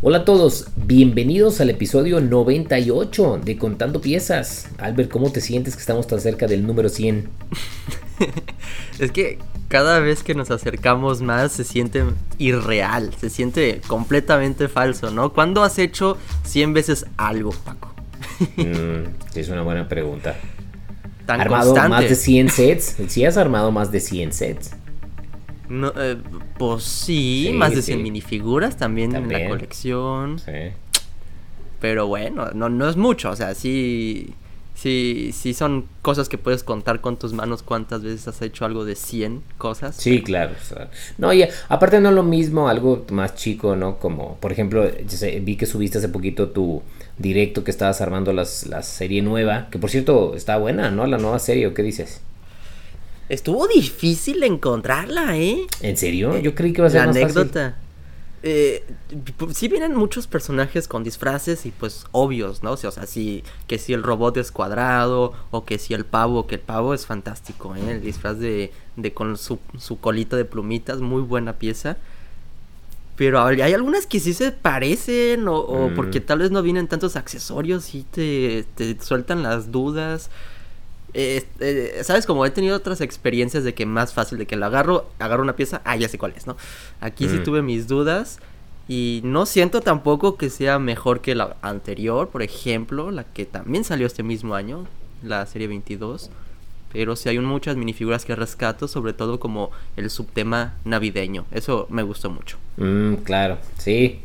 Hola a todos, bienvenidos al episodio 98 de Contando Piezas. Albert, ¿cómo te sientes que estamos tan cerca del número 100? es que cada vez que nos acercamos más se siente irreal, se siente completamente falso, ¿no? ¿Cuándo has hecho 100 veces algo, Paco? mm, es una buena pregunta. ¿Tan ¿Armado más de 100 sets? ¿Sí has armado más de 100 sets? No, eh, pues sí, más de 100 minifiguras también, en la colección. Sí. Pero bueno, no, no es mucho, o sea, sí, sí, sí son cosas que puedes contar con tus manos cuántas veces has hecho algo de 100 cosas. Sí, claro. no, y aparte no es lo mismo, algo más chico, ¿no? Como, por ejemplo, vi que subiste hace poquito tu directo que estabas armando las, la serie nueva, que por cierto está buena, ¿no? La nueva serie, ¿o qué dices? Estuvo difícil encontrarla, ¿eh? ¿En serio? Yo creí que iba a ser La anécdota. Eh, sí vienen muchos personajes con disfraces y pues obvios, ¿no? O sea, sí, que si el robot es cuadrado o que si el pavo, que el pavo es fantástico, ¿eh? El disfraz de, de con su, su colita de plumitas, muy buena pieza. Pero hay algunas que sí se parecen o, mm. porque tal vez no vienen tantos accesorios y te, te sueltan las dudas. Eh, ¿Sabes? Como he tenido otras experiencias de que más fácil de que lo agarro, agarro una pieza, ah, ya sé cuál es, ¿no? Aquí sí mm. tuve mis dudas y no siento tampoco que sea mejor que la anterior, por ejemplo, la que también salió este mismo año, la serie 22. Pero sí hay muchas minifiguras que rescato, sobre todo como el subtema navideño. Eso me gustó mucho. Mm, claro, sí.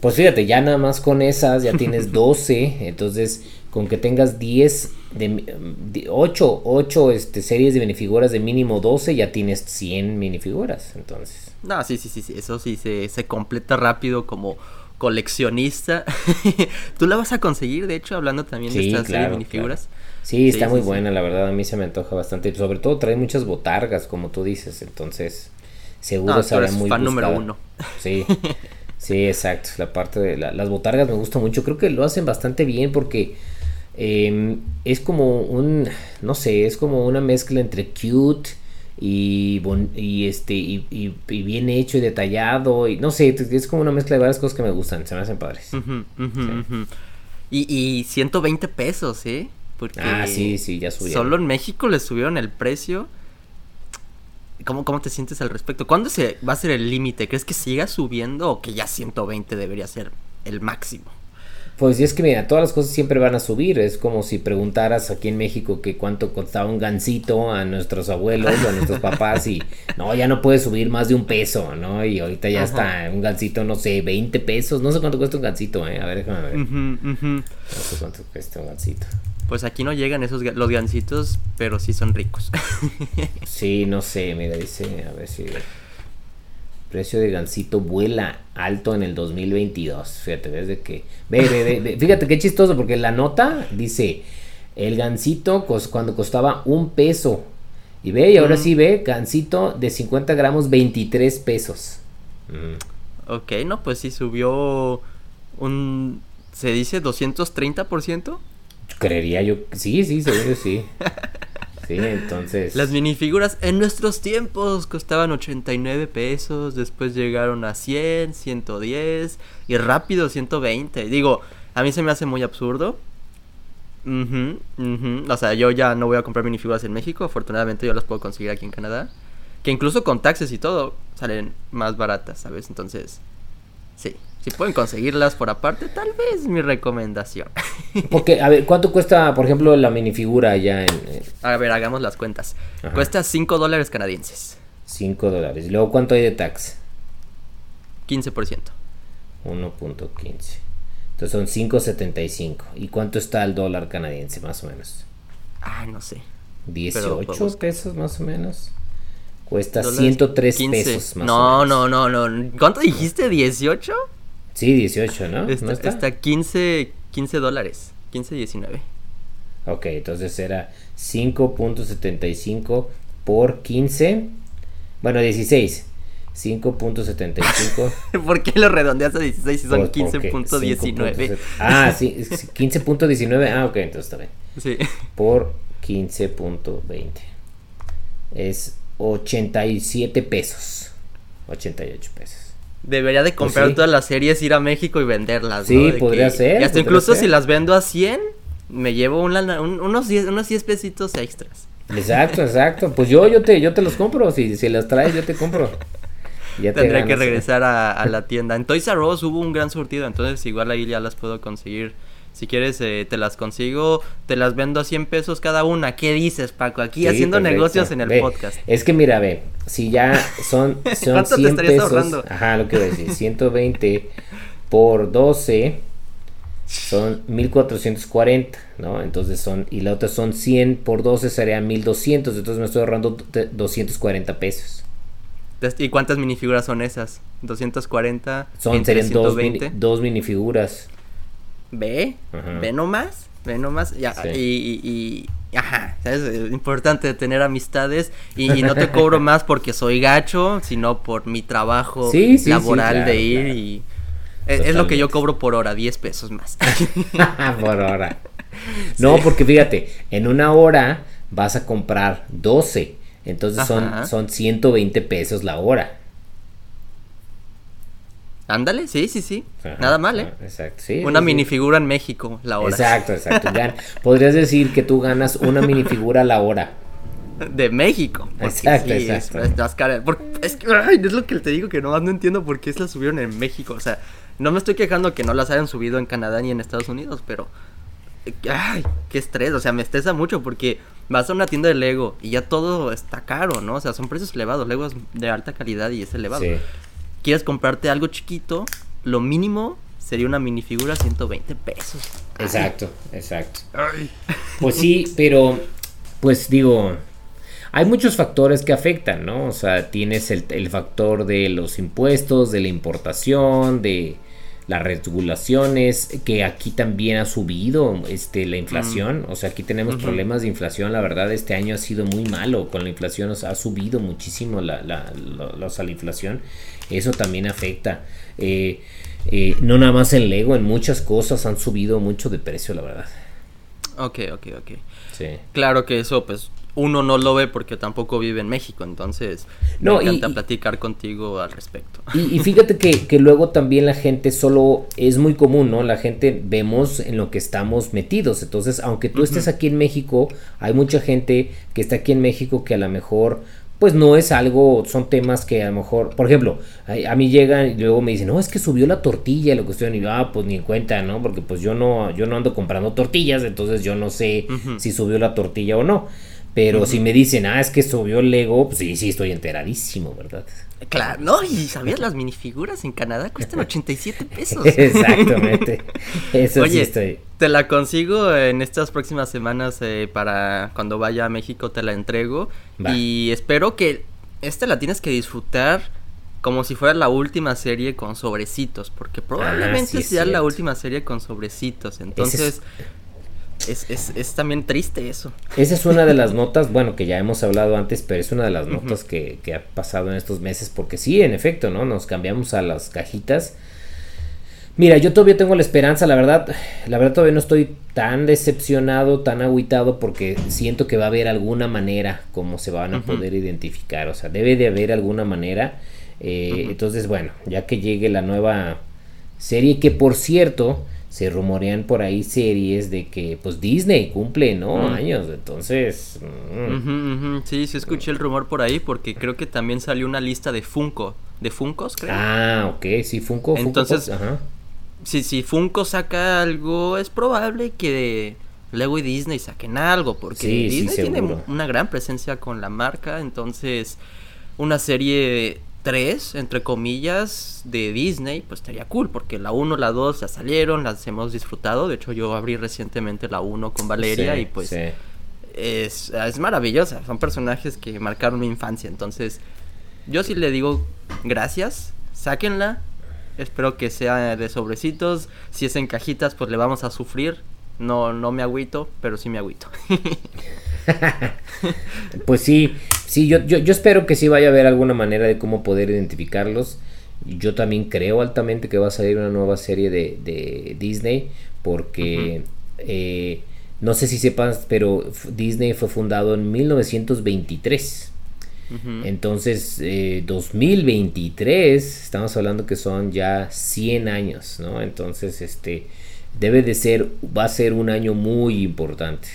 Pues fíjate, ya nada más con esas ya tienes 12, entonces con que tengas 10 de, 8, 8 este, series de minifiguras de mínimo 12 ya tienes 100 minifiguras, entonces. No, sí, sí, sí, sí. eso sí se, se completa rápido como coleccionista. Tú la vas a conseguir, de hecho, hablando también de esta serie de minifiguras. Sí, está muy buena, la verdad, a mí se me antoja bastante. Sobre todo trae muchas botargas, como tú dices, entonces seguro no, será muy fan número uno. Sí. Sí, exacto. La parte de las botargas me gusta mucho. Creo que lo hacen bastante bien porque Em, es como un, no sé, es como una mezcla entre cute y, y este y, bien hecho y detallado y no sé, es como una mezcla de varias cosas que me gustan, se me hacen padres. Y, y 120 pesos, ¿eh? Porque ah, sí, sí, ya subieron. Solo en México le subieron el precio. ¿Cómo, ¿Cómo te sientes al respecto? ¿Cuándo se va a ser el límite? ¿Crees que siga subiendo o que ya 120 debería ser el máximo? Pues es que mira, todas las cosas siempre van a subir. Es como si preguntaras aquí en México que cuánto costaba un gancito a nuestros abuelos o a nuestros papás y no, ya no puede subir más de un peso, ¿no? Y ahorita ya está un gancito, no sé, 20 pesos. No sé cuánto cuesta un gancito, ¿eh? A ver, déjame ver. No sé cuánto cuesta un gancito. Pues aquí no llegan esos los gancitos, pero sí son ricos. sí, no sé, mira, dice, a ver si... Precio de gansito vuela alto en el 2022. Fíjate, desde que. Ve, ve, ve, Fíjate qué chistoso, porque la nota dice: el gansito cuando costaba un peso. Y ve, y ahora mm. sí ve, gansito de 50 gramos, 23 pesos. Mm. Ok, no, pues sí subió un. ¿Se dice 230%? Creería yo. Sí, sí, seguro sí. Sí, entonces. Las minifiguras en nuestros tiempos costaban 89 pesos, después llegaron a 100, 110 y rápido 120. Digo, a mí se me hace muy absurdo. O sea, yo ya no voy a comprar minifiguras en México, afortunadamente yo las puedo conseguir aquí en Canadá. Que incluso con taxes y todo salen más baratas, ¿sabes? Entonces, sí. Si pueden conseguirlas por aparte, tal vez mi recomendación. Porque, a ver, ¿cuánto cuesta, por ejemplo, la minifigura allá en...? A ver, hagamos las cuentas. Cuesta 5 dólares canadienses. 5 dólares. ¿Y luego cuánto hay de tax? 15%. 1.15. Entonces son 5.75. ¿Y cuánto está el dólar canadiense, más o menos? Ay, no sé. 18 pesos, más o menos. Cuesta 103 pesos más no, o menos. No, no, no, ¿Cuánto dijiste? ¿18? Sí, 18, ¿no? Está, ¿No está? 15, 15 dólares. 15, 19. Ok, entonces era 5.75 por 15. Bueno, 16. 5.75. ¿Por qué lo redondeas a 16 si son 15.19? Ah, sí, 15.19. Ah, ok, entonces está bien. Sí. Por 15.20. Es 87 pesos. 88 pesos. Debería de comprar pues todas las series, ir a México y venderlas. Sí, podría ser. Y hasta incluso si las vendo a 100, me llevo unos 10 unos 10 pesitos extras. Exacto, exacto. Pues yo, yo te, yo te los compro. Si, si las traes, yo te compro. Ya Tendré que regresar a, la tienda. En Toys R Us hubo un gran surtido, entonces igual ahí ya las puedo conseguir. Si quieres, eh, te las consigo, te las vendo a 100 pesos cada una. ¿Qué dices, Paco? Aquí haciendo negocios en el podcast. Es que mira, ve, si ya son, son ¿Cuánto 100 te pesos, ahorrando? Ajá, lo que voy a decir, 120 por 12 son 1440, ¿no? Entonces son, y la otra son 100 por 12 sería 1200, entonces me estoy ahorrando 240 pesos. ¿Y cuántas minifiguras son esas? 240. Son, serían dos, dos minifiguras. ¿Ve? ¿Ve nomás? ¿Ve nomás? Ya, y, y, Ajá, Es importante tener amistades y, no te cobro más porque soy gacho, sino por mi trabajo laboral de ir y... Es, lo que yo cobro por hora, 10 pesos más. por hora. No, porque fíjate, en una hora vas a comprar 12. Entonces son, son 120 pesos la hora. Ándale, sí, sí, sí. Nada mal, ¿eh? Exacto, sí. Una minifigura en México, la hora. Exacto, exacto. Podrías decir que tú ganas una minifigura a la hora. De México. Exacto, exacto. Es, que, es lo que te digo que no, no entiendo por qué se la subieron en México. O sea, no me estoy quejando que no las hayan subido en Canadá ni en Estados Unidos, pero ay, qué estrés, o sea, me estresa mucho porque vas a una tienda de Lego y ya todo está caro, ¿no? O sea, son precios elevados, Lego es de alta calidad y es elevado. Quieres comprarte algo chiquito, lo mínimo sería una minifigura 120 pesos. Exacto, exacto. Pues sí, pero pues digo, hay muchos factores que afectan, ¿no? O sea, tienes el factor de los impuestos, de la importación, de las regulaciones, que aquí también ha subido este, la inflación, mm. o sea, aquí tenemos problemas de inflación, la verdad este año ha sido muy malo, con la inflación ha subido muchísimo la, la, la, inflación, eso también afecta. Eh, eh, no nada más en Lego, en muchas cosas han subido mucho de precio, la verdad. Ok, ok, ok. Sí. Claro que eso, pues, uno no lo ve porque tampoco vive en México, entonces no, me encanta platicar contigo al respecto. Y, fíjate que, luego también la gente solo es muy común, ¿no? La gente vemos en lo que estamos metidos, entonces aunque tú estés aquí en México, hay mucha gente que está aquí en México que a lo mejor pues no es algo, son temas que a lo mejor, por ejemplo, a, mí llegan y luego me dicen, no, es que subió la tortilla, la cuestión, y yo, ah, pues ni en cuenta, ¿no? Porque pues yo no, yo no ando comprando tortillas, entonces yo no sé si subió la tortilla o no. Pero si me dicen, ah, es que subió el Lego, pues sí, sí, estoy enteradísimo, ¿verdad? Claro, no, y sabías, las minifiguras en Canadá cuestan 87 pesos. Exactamente. Eso sí estoy. Te la consigo en estas próximas semanas eh, para cuando vaya a México, te la entrego. Y espero que esta la tienes que disfrutar como si fuera la última serie con sobrecitos, porque probablemente ah, sea la última serie con sobrecitos. Entonces, es, también triste eso. Esa es una de las notas, bueno, que ya hemos hablado antes, pero es una de las notas que, ha pasado en estos meses, porque sí, en efecto, ¿no? Nos cambiamos a las cajitas. Mira, yo todavía tengo la esperanza, la verdad, la verdad todavía no estoy tan decepcionado, tan aguitado, porque siento que va a haber alguna manera como se van a poder identificar, o sea, debe de haber alguna manera. Eh, entonces, bueno, ya que llegue la nueva serie, que por cierto, se rumorean por ahí series de que pues Disney cumple, ¿no? Años, entonces... Mm. Sí, sí escuché el rumor por ahí porque creo que también salió una lista de Funko, de Funcos, creo. Ah, ok, sí, Funko. Entonces, ajá. Si, si Funko saca algo, es probable que Lego y Disney saquen algo, porque Disney tiene una gran presencia con la marca, entonces una serie 3, entre comillas, de Disney, pues estaría cool, porque la 1, la 2 ya salieron, las hemos disfrutado. De hecho, yo abrí recientemente la 1 con Valeria y pues es, es maravillosa. Son personajes que marcaron mi infancia. Entonces, yo sí le digo gracias, sáquenla. Espero que sea de sobrecitos. Si es en cajitas, pues le vamos a sufrir. No, no me agüito, pero sí me agüito. pues sí, sí, yo, yo, espero que sí vaya a haber alguna manera de cómo poder identificarlos. Yo también creo altamente que va a salir una nueva serie de, Disney porque eh, no sé si sepas, pero Disney fue fundado en 1923. Entonces, 2023, eh, estamos hablando que son ya 100 años, ¿no? Entonces, este, debe de ser, va a ser un año muy importante.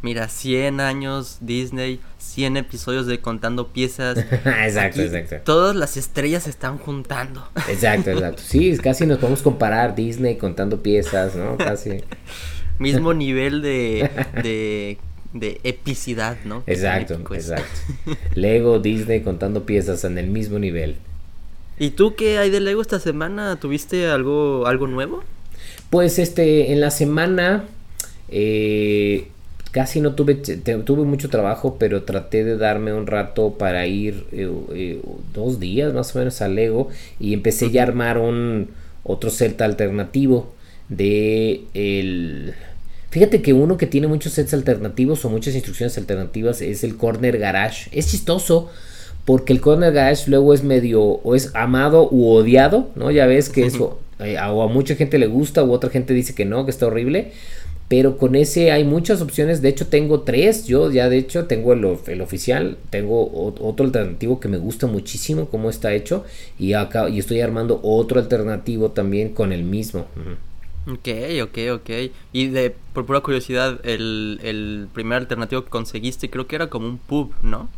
Mira, 100 años Disney, 100 episodios de Contando Piezas. exacto, exacto. Todas las estrellas se están juntando. exacto, exacto. Sí, casi nos podemos comparar Disney contando piezas, ¿no? Casi. Mismo nivel de, de, de epicidad, ¿no? Exacto, exacto. Lego, Disney contando piezas en el mismo nivel. ¿Y tú qué hay de Lego esta semana? ¿Tuviste algo, algo nuevo? Pues este, en la semana eh, casi no tuve, tuve mucho trabajo, pero traté de darme un rato para ir eh, eh, dos días más o menos a Lego y empecé ya a armar un otro set alternativo de el... Fíjate que uno que tiene muchos sets alternativos o muchas instrucciones alternativas es el Corner Garage. Es chistoso porque el Corner Garage luego es medio o es amado u odiado, ¿no? Ya ves que eso eh, o a mucha gente le gusta u otra gente dice que no, que está horrible. Pero con ese hay muchas opciones. De hecho, tengo tres. Yo ya, de hecho, tengo el, el oficial. Tengo otro alternativo que me gusta muchísimo cómo está hecho. Y, acá, y estoy armando otro alternativo también con el mismo. Ok, ok, ok. Y de, por pura curiosidad, el, el primer alternativo que conseguiste creo que era como un pub, ¿no?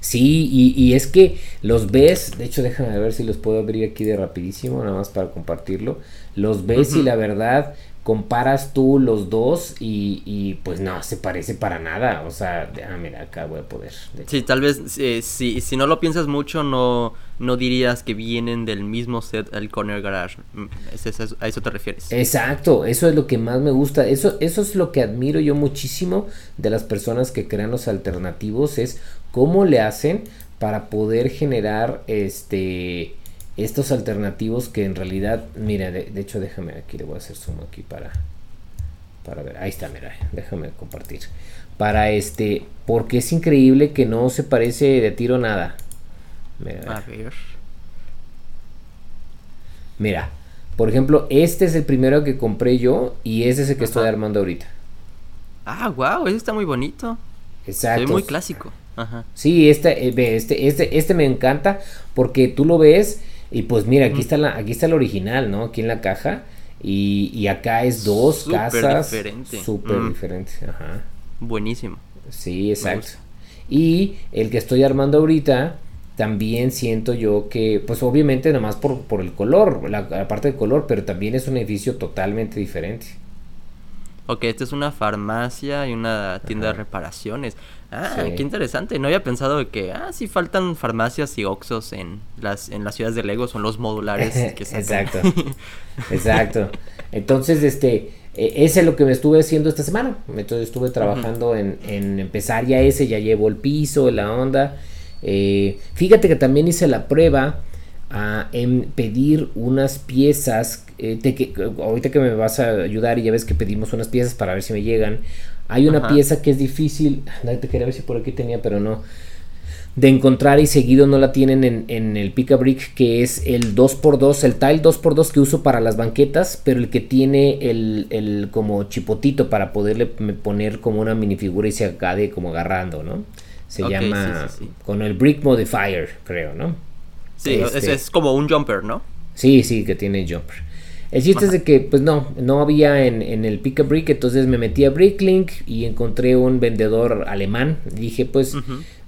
Sí, y, es que los ves, de hecho déjame ver si los puedo abrir aquí de rapidísimo, nada más para compartirlo. Los ves y la verdad comparas tú los dos y, y, pues no se parece para nada. O sea, ah, mira, acá voy a poder. Sí, tal vez eh, si, si no lo piensas mucho, no, no dirías que vienen del mismo set el Corner Garage. Mm, ¿A eso te refieres? Exacto, eso es lo que más me gusta. Eso, eso es lo que admiro yo muchísimo de las personas que crean los alternativos, es cómo le hacen para poder generar este estos alternativos que en realidad, mira, de, hecho déjame aquí, le voy a hacer zoom aquí para, para ver, ahí está, mira, déjame compartir. Para este, porque es increíble que no se parece de tiro nada. Mira, a ver. Mira, por ejemplo, este es el primero que compré yo y este es el que estoy armando ahorita. Ah, wow, ese está muy bonito. Exacto. Es muy clásico. Ajá. Sí, este, eh, este, este, este me encanta porque tú lo ves y pues mira, aquí está la, aquí está el original, ¿no? Aquí en la caja. Y, y acá es dos Súper casas. Diferente. Súper diferente. Ajá. Buenísimo. Sí, exacto. Y el que estoy armando ahorita, también siento yo que, pues obviamente nada más por, por el color, la, la, parte del color, pero también es un edificio totalmente diferente. Ok, esta es una farmacia y una tienda de reparaciones. Ah, qué interesante. No había pensado que, ah, sí faltan farmacias y oxos en las, en las ciudades de Lego, son los modulares. Que exacto, exacto. Entonces, este, e, ese es lo que me estuve haciendo esta semana. Entonces estuve trabajando en, en, empezar ya ese, ya llevo el piso, la onda. Eh, fíjate que también hice la prueba en pedir unas piezas. Eh, que, ahorita que me vas a ayudar y ya ves que pedimos unas piezas para ver si me llegan. Hay una pieza que es difícil. Te quería ver si por aquí tenía, pero no. De encontrar y seguido no la tienen en, en el Pick Brick, que es el 2x2, el tile 2x2 que uso para las banquetas, pero el que tiene el, el como chipotito para poderle poner como una minifigura y se acabe como agarrando, ¿no? Se llama con el Brick Modifier, creo, ¿no? Sí, este es, como un jumper, ¿no? Sí, sí, que tiene jumper. El chiste es de que, pues no, no había en, en el Pick a Brick, entonces me metí a Bricklink y encontré un vendedor alemán. Dije, pues,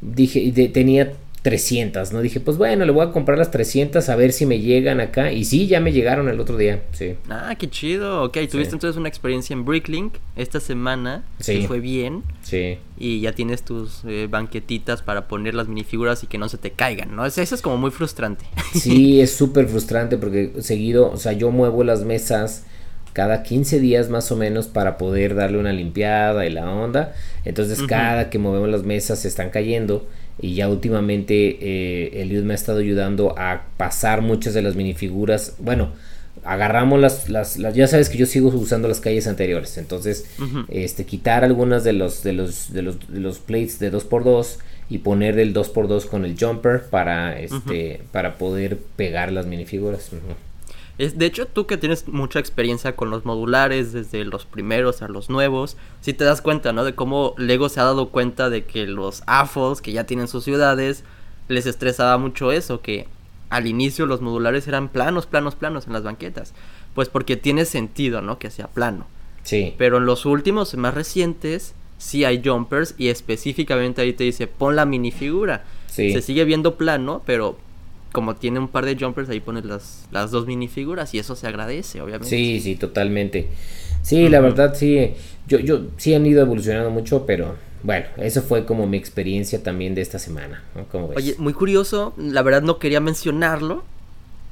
dije, tenía 300, ¿no? Dije, pues bueno, le voy a comprar las 300 a ver si me llegan acá. Y sí, ya me llegaron el otro día, sí. Ah, qué chido. Ok, tuviste entonces una experiencia en Bricklink esta semana. Sí. Que fue bien. Sí. Y ya tienes tus eh, banquetitas para poner las minifiguras y que no se te caigan, ¿no? Eso, es como muy frustrante. Sí, es súper frustrante porque seguido, o sea, yo muevo las mesas cada 15 días más o menos para poder darle una limpiada y la onda. Entonces, cada que movemos las mesas se están cayendo y ya últimamente eh, Eliud me ha estado ayudando a pasar muchas de las minifiguras. Bueno, agarramos las, las, ya sabes que yo sigo usando las calles anteriores. Entonces, este, quitar algunas de los, de los, de los, de los plates de 2x2 y poner el 2x2 con el jumper para, este, para poder pegar las minifiguras. Es, de hecho, tú que tienes mucha experiencia con los modulares, desde los primeros a los nuevos, si te das cuenta, ¿no? De cómo Lego se ha dado cuenta de que los AFOS, que ya tienen sus ciudades, les estresaba mucho eso, que al inicio los modulares eran planos, planos, planos en las banquetas. Pues porque tiene sentido, ¿no? Que sea plano. Sí. Pero en los últimos, más recientes, sí hay jumpers y específicamente ahí te dice pon la minifigura. Sí. Se sigue viendo plano, pero como tiene un par de jumpers, ahí pones las, las dos minifiguras y eso se agradece, obviamente. Sí, sí, totalmente. Sí, la verdad sí, yo, yo sí han ido evolucionando mucho, pero bueno, eso fue como mi experiencia también de esta semana. Oye, muy curioso, la verdad no quería mencionarlo,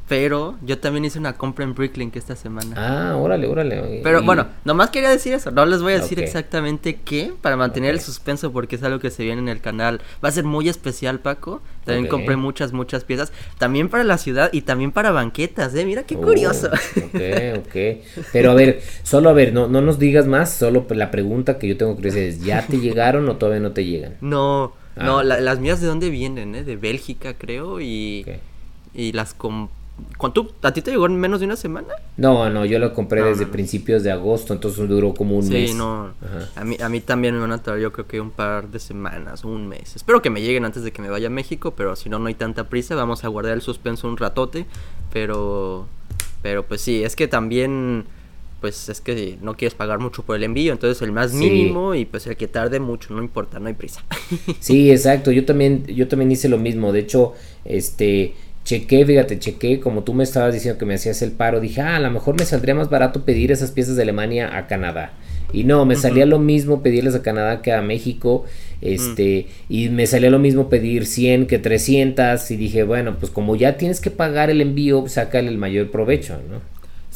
pero yo también hice una compra en Bricklink esta semana. Ah, órale, órale. Pero bueno, nomás quería decir eso. No les voy a decir exactamente qué para mantener el suspenso porque es algo que se viene en el canal. Va a ser muy especial, Paco. También compré muchas, muchas piezas. También para la ciudad y también para banquetas, ¿eh? Mira qué oh, curioso. Ok, ok. Pero a ver, solo a ver, no, no nos digas más. Solo la pregunta que yo tengo que hacer es: ¿ya te llegaron o todavía no te llegan? No, no, ah. las mías de dónde vienen, ¿eh? De Bélgica, creo. Y, y las compré ¿Cuánto? ¿A ti te llegó en menos de una semana? No, no, yo lo compré desde principios de agosto, entonces duró como un mes. Sí, no. A mí, a mí también me van a tardar yo creo que un par de semanas, un mes. Espero que me lleguen antes de que me vaya a México, pero si no, no hay tanta prisa. Vamos a guardar el suspenso un ratote. Pero, pero pues sí, es que también, pues es que no quieres pagar mucho por el envío, entonces el más mínimo y pues el que tarde mucho, no importa, no hay prisa. Sí, exacto, yo también, yo también hice lo mismo. De hecho, este chequé, fíjate, chequé, como tú me estabas diciendo que me hacías el paro, dije, ah, a lo mejor me saldría más barato pedir esas piezas de Alemania a Canadá. Y no, me salía lo mismo pedirles a Canadá que a México, este, y me salía lo mismo pedir 100 que 300, y dije, bueno, pues como ya tienes que pagar el envío, sácale el mayor provecho, ¿no?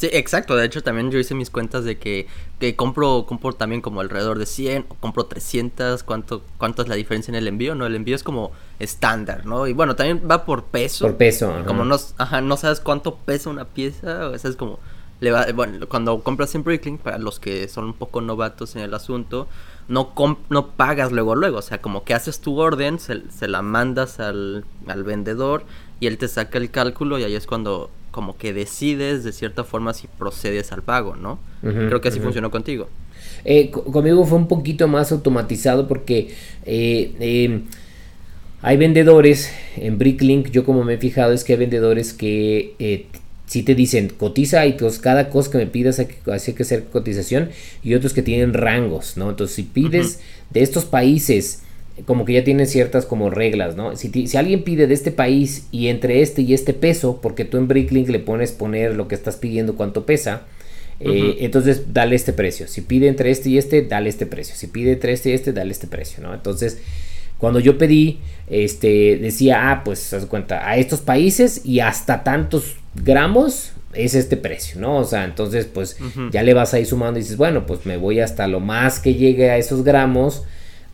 Sí, exacto. De hecho, también yo hice mis cuentas de que, que compro, compro también como alrededor de 100 o compro 300. ¿Cuánto, ¿Cuánto es la diferencia en el envío? No, el envío es como estándar, ¿no? Y bueno, también va por peso. Por peso. Como no, ajá, no sabes cuánto pesa una pieza. O sea, es como... Le va, bueno, cuando compras en Bricklink, para los que son un poco novatos en el asunto, no, no pagas luego, luego. O sea, como que haces tu orden, se, se la mandas al, al vendedor y él te saca el cálculo y ahí es cuando como que decides de cierta forma si procedes al pago, ¿no? Creo que así funcionó contigo. Eh, conmigo fue un poquito más automatizado porque eh, em, hay vendedores en Bricklink, yo como me he fijado es que hay vendedores que eh, si te dicen cotiza y pues cada cosa que me pidas hay que, hay que hacer cotización y otros que tienen rangos, ¿no? Entonces si pides de estos países como que ya tienen ciertas como reglas, ¿no? Si, si, alguien pide de este país y entre este y este peso, porque tú en Bricklink le pones poner lo que estás pidiendo cuánto pesa, eh, entonces dale este precio. Si pide entre este y este, dale este precio. Si pide entre este y este, dale este precio, ¿no? Entonces, cuando yo pedí, este, decía, ah, pues, haz cuenta, a estos países y hasta tantos gramos es este precio, ¿no? O sea, entonces, pues, ya le vas ahí sumando y dices, bueno, pues me voy hasta lo más que llegue a esos gramos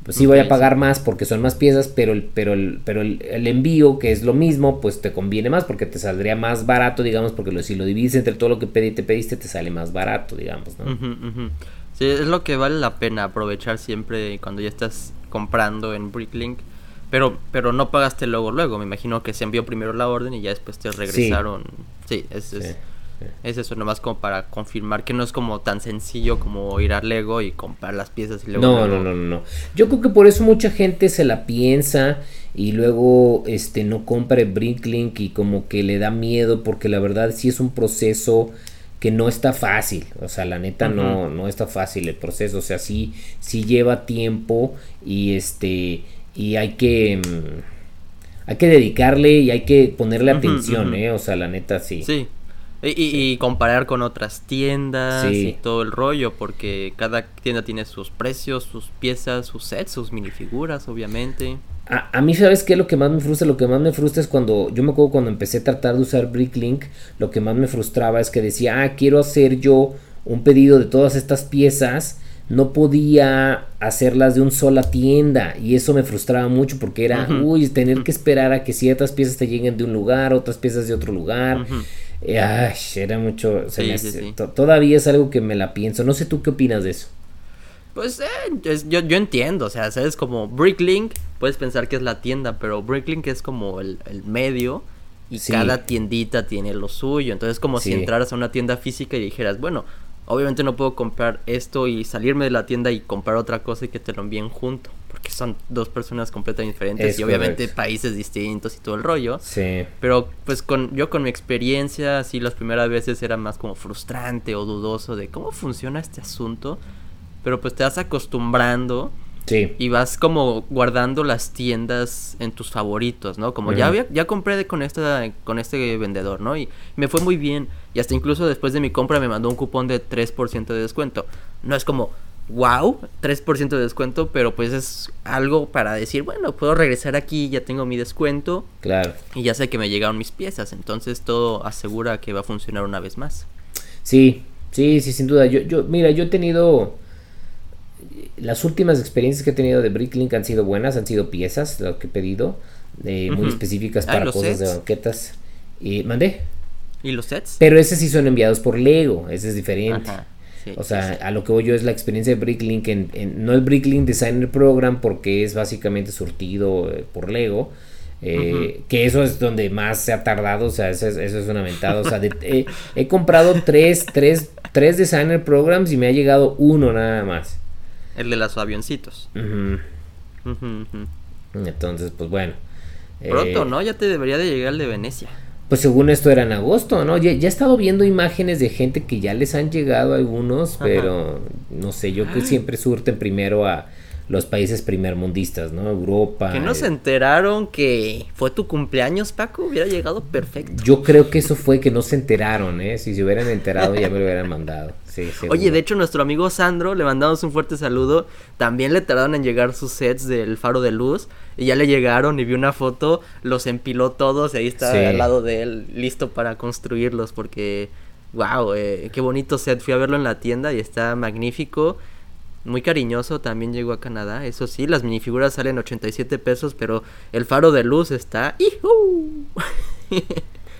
pues sí voy a pagar más porque son más piezas, pero el, pero el, pero el, envío, que es lo mismo, pues te conviene más porque te saldría más barato, digamos, porque si lo divides entre todo lo que pedí, te pediste, te sale más barato, digamos, ¿no? Sí, es lo que vale la pena aprovechar siempre cuando ya estás comprando en Bricklink. Pero, pero no pagaste luego, luego. Me imagino que se envió primero la orden y ya después te regresaron. Sí, es, es eso, nomás como para confirmar que no es como tan sencillo como ir al Lego y comprar las piezas y luego. No, no, no, no. Yo creo que por eso mucha gente se la piensa y luego este no compra Bricklink y como que le da miedo porque la verdad sí es un proceso que no está fácil, o sea, la neta no, no está fácil el proceso, o sea, sí, sí lleva tiempo y este, y hay que, mm, hay que dedicarle y hay que ponerle atención, eh, o sea, la neta sí. Sí, y, comparar con otras tiendas y todo el rollo, porque cada tienda tiene sus precios, sus piezas, sus sets, sus minifiguras, obviamente. A, a, mí, ¿sabes qué? Lo que más me frustra, lo que más me frustra es cuando, yo me acuerdo cuando empecé a tratar de usar Bricklink, lo que más me frustraba es que decía, ah, quiero hacer yo un pedido de todas estas piezas, no podía hacerlas de un sola tienda y eso me frustraba mucho porque era, uy, tener que esperar a que ciertas piezas te lleguen de un lugar, otras piezas de otro lugar. Eh, ay, era mucho. Todavía es algo que me la pienso. No sé tú qué opinas de eso. Pues eh, yo, yo entiendo, o sea, sabes como Bricklink, puedes pensar que es la tienda, pero Bricklink es como el, medio y cada tiendita tiene lo suyo. Entonces, como si entraras a una tienda física y dijeras, bueno, obviamente no puedo comprar esto y salirme de la tienda y comprar otra cosa y que te lo envíen junto. Porque son dos personas completamente diferentes y obviamente países distintos y todo el rollo. Sí. Pero pues con yo con mi experiencia, sí, las primeras veces era más como frustrante o dudoso de cómo funciona este asunto, pero pues te vas acostumbrando. Sí. Y vas como guardando las tiendas en tus favoritos, ¿no? Como ya, ya compré con, esta, con este vendedor, ¿no? Y me fue muy bien. Y hasta incluso después de mi compra me mandó un cupón de 3% de descuento. No es como, wow, 3% de descuento, pero pues es algo para decir, bueno, puedo regresar aquí, ya tengo mi descuento. Claro. Y ya sé que me llegaron mis piezas, entonces todo asegura que va a funcionar una vez más. Sí, sí, sí, sin duda. Yo, yo, mira, yo he tenido las últimas experiencias que he tenido de Bricklink han sido buenas, han sido piezas, lo que he pedido, eh, muy específicas para cosas de banquetas. Y mandé. ¿Y los sets? Pero esos sí son enviados por Lego, ese es diferente o sea, a lo que voy yo es la experiencia de Bricklink, en, no el Bricklink Designer Program porque es básicamente surtido eh, por Lego. Eh, que eso es donde más se ha tardado, o sea, eso es, eso es una mentada. O sea, he comprado tres, tres, tres Designer Programs y me ha llegado uno nada más. El de los avioncitos. Entonces, pues bueno. Pronto, eh, ¿no? Ya te debería de llegar el de Venecia pues según esto era en agosto, ¿no? Ya, he estado viendo imágenes de gente que ya les han llegado algunos, pero no sé, yo que siempre surten primero a los países primermundistas, ¿no? Europa. Que no se enteraron que fue tu cumpleaños, Paco, hubiera llegado perfecto. Yo creo que eso fue que no se enteraron, ¿eh? Si se hubieran enterado ya me lo hubieran mandado. Oye, de hecho, nuestro amigo Sandro, le mandamos un fuerte saludo. También le tardaron en llegar sus sets del faro de luz. Y ya le llegaron y vi una foto, los empiló todos y ahí está al lado de él, listo para construirlos. Porque, wow, eh, qué bonito set. Fui a verlo en la tienda y está magnífico. Muy cariñoso, también llegó a Canadá. Eso sí, las minifiguras salen 87 pesos, pero el faro de luz está.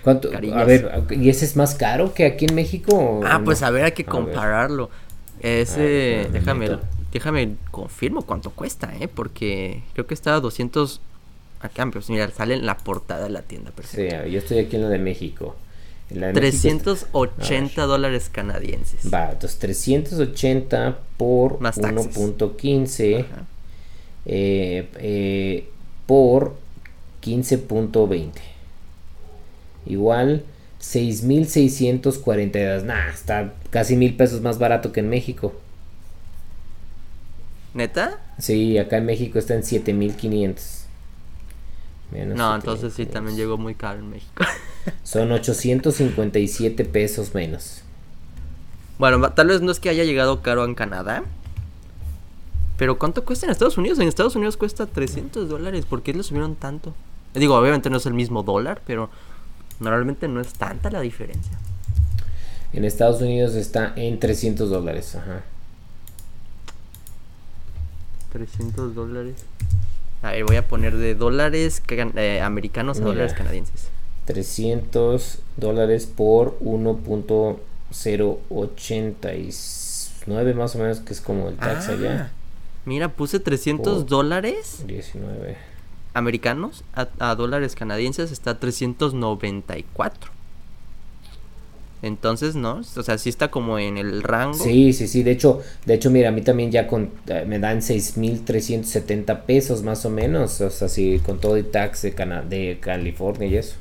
¿Cuánto? A ver, ¿y ese es más caro que aquí en México? Ah, pues a ver, hay que compararlo. Ese, déjame, déjame confirmo cuánto cuesta, ¿eh? Porque creo que está a 200 a cambios. Mira, sale en la portada de la tienda. Sí, yo estoy aquí en la de México. 380 dólares canadienses. Va, entonces 380 por 1.15 eh, eh, por 15.20 igual 6.642. Nah, está casi mil pesos más barato que en México. ¿Neta? Sí, acá en México está en 7.500. No, entonces sí, también llegó muy caro en México. Son 857 pesos menos. Bueno, tal vez no es que haya llegado caro en Canadá. Pero ¿cuánto cuesta en Estados Unidos? En Estados Unidos cuesta 300 dólares. ¿Por qué lo subieron tanto? Digo, obviamente no es el mismo dólar, pero Normalmente no es tanta la diferencia. En Estados Unidos está en 300 dólares. Ajá. 300 dólares. A ver, voy a poner de dólares eh, americanos a dólares canadienses. 300 dólares por 1.089 más o menos, que es como el tax ah, allá. Mira, puse 300 dólares. 19 americanos a, dólares canadienses está 394. Entonces, ¿no? O sea, sí está como en el rango. Sí, sí, sí. De hecho, de hecho, mira, a mí también ya con, eh, me dan 6.370 pesos más o menos. O sea, sí, con todo el tax de, de California y eso.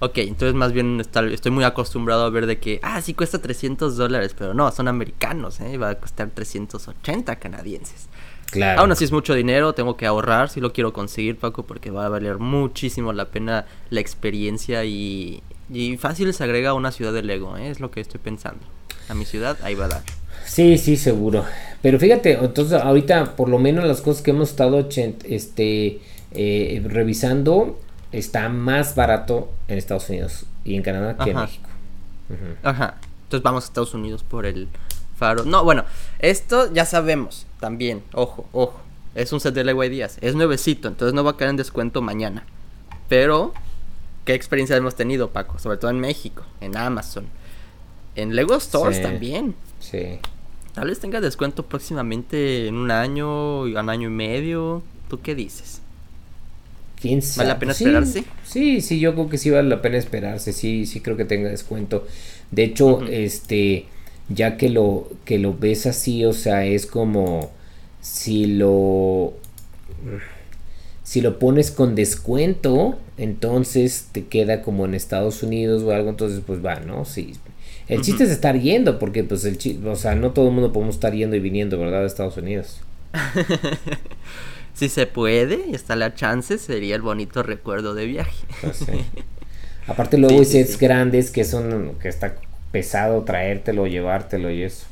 Ok, entonces más bien estoy muy acostumbrado a ver de que, ah, sí cuesta 300 dólares, pero no, son americanos, ¿eh? Va a costar 380 canadienses. Claro. Aún así es mucho dinero, tengo que ahorrar si lo quiero conseguir, Paco, porque va a valer muchísimo la pena la experiencia y, y fácil se agrega una ciudad de Lego, ¿eh? es lo que estoy pensando. A mi ciudad ahí va a dar. Sí, sí, seguro. Pero fíjate, entonces ahorita por lo menos las cosas que hemos estado este, eh, revisando está más barato en Estados Unidos y en Canadá que en México. Ajá. Entonces vamos a Estados Unidos por el faro. No, bueno, esto ya sabemos también, ojo, ojo. Es un set de Lego Díaz. Es nuevecito, entonces no va a caer en descuento mañana. Pero, ¿qué experiencia hemos tenido, Paco? Sobre todo en México, en Amazon. En Lego Stores también. Sí. Tal vez tenga descuento próximamente en un año, un año y medio. ¿Tú qué dices? ¿Vale la pena esperarse? Sí, sí, yo creo que sí vale la pena esperarse. Sí, sí creo que tenga descuento. De hecho, este ya que lo, que lo ves así, o sea, es como si lo si lo pones con descuento, entonces te queda como en Estados Unidos o algo, entonces pues va, ¿no? Sí. El chiste es estar yendo, porque pues el chiste, o sea, no todo el mundo podemos estar yendo y viniendo, ¿verdad? De Estados Unidos. si se puede está la chance, sería el bonito recuerdo de viaje. Pues Aparte luego hay sets grandes que son, que está pesado traértelo, llevártelo y eso.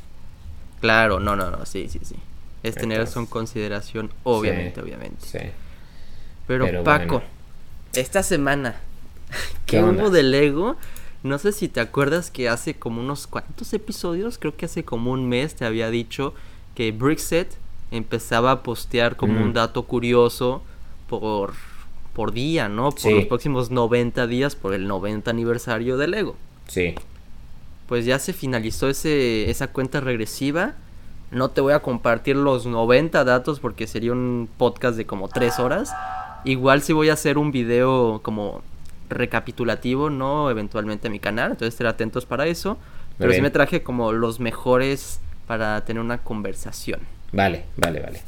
Claro, no, no, no, sí, sí, sí. Es tener eso en consideración, obviamente, obviamente. Sí. Pero, Paco, esta semana, ¿qué, hubo de Lego? No sé si te acuerdas que hace como unos cuantos episodios, creo que hace como un mes te había dicho que Brickset empezaba a postear como un mm. dato curioso por, por día, ¿no? Por los próximos 90 días, por el 90 aniversario de Lego. Sí. Pues ya se finalizó ese, esa cuenta regresiva. No te voy a compartir los 90 datos porque sería un podcast de como 3 horas. Igual si voy a hacer un video como recapitulativo, ¿no? Eventualmente a mi canal, entonces estén atentos para eso. Pero sí me traje como los mejores para tener una conversación. Vale, vale, vale.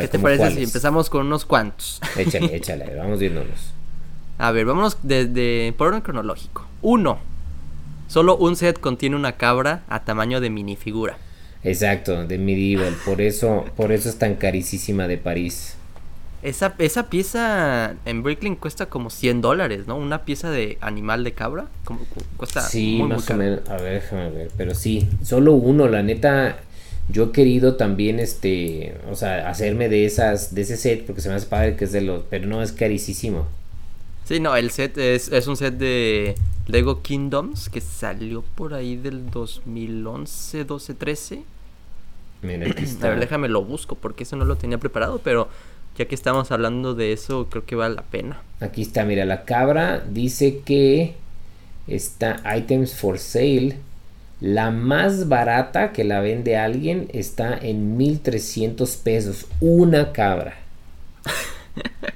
¿Qué te parece si empezamos con unos cuantos? Échale, échale, vamos viéndonos. A ver, vámonos desde por orden cronológico. Uno. Solo un set contiene una cabra a tamaño de minifigura. Exacto, de medieval. Por eso, por eso es tan carísima de París. Esa, esa pieza en Bricklink cuesta como 100 dólares, ¿no? Una pieza de animal de cabra. Como, cuesta sí, más o menos. A ver, déjame ver. Pero sí, solo uno, la neta. Yo he querido también, este, o sea, hacerme de esas, de ese set, porque se me hace padre que es de los, pero no, es carísimo. Sí, no, el set es, es un set de Lego Kingdoms que salió por ahí del 2011, 12, 13. Mira, aquí está. A ver, déjame lo busco porque eso no lo tenía preparado, pero ya que estamos hablando de eso, creo que vale la pena. Aquí está, mira, la cabra dice que está items for sale. La más barata que la vende alguien está en 1300 pesos. Una cabra.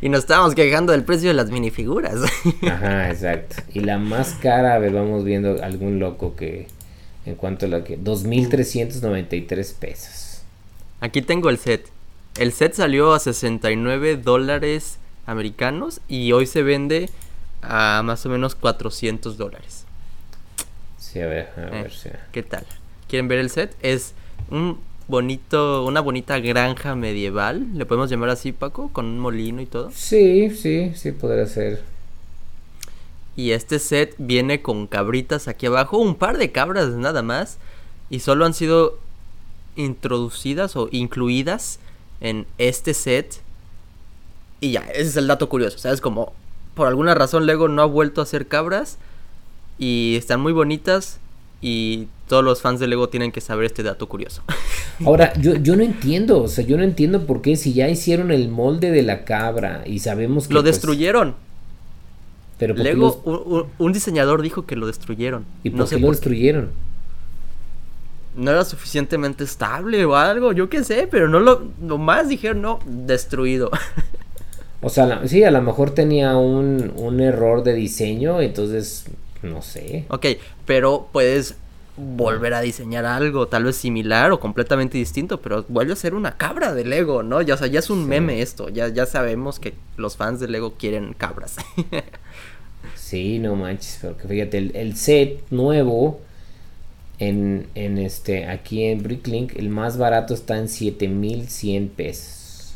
y nos estábamos quejando del precio de las minifiguras. Ajá, exacto. Y la más cara, a ver, vamos viendo algún loco que. En cuanto a la que. 2393 pesos. Aquí tengo el set. El set salió a 69 dólares americanos y hoy se vende a más o menos 400 dólares. Sí, a ver, a eh, ver, sí. ¿Qué tal? ¿Quieren ver el set? Es un bonito, una bonita granja medieval, le podemos llamar así, Paco, con un molino y todo. Sí, sí, sí podría ser. Y este set viene con cabritas aquí abajo, un par de cabras nada más, y solo han sido introducidas o incluidas en este set. Y ya, ese es el dato curioso, ¿sabes? Como por alguna razón Lego no ha vuelto a hacer cabras y están muy bonitas y todos los fans de Lego tienen que saber este dato curioso. Ahora, yo, yo no entiendo, o sea, yo no entiendo por qué si ya hicieron el molde de la cabra y sabemos que... Lo pues, destruyeron. Pero Lego, un, diseñador dijo que lo destruyeron. ¿Y por no qué lo destruyeron? no era suficientemente estable o algo, yo qué sé, pero no lo, más dijeron, no, destruido. O sea, sí, a lo mejor tenía un, un error de diseño, entonces, no sé. Ok, pero puedes volver a diseñar algo tal vez similar o completamente distinto, pero vuelve a ser una cabra de Lego, ¿no? Ya, o sea, ya es un meme esto, ya, ya sabemos que los fans de Lego quieren cabras. sí, no manches, porque fíjate, el, el set nuevo en, en este, aquí en Bricklink, el más barato está en 7100 pesos.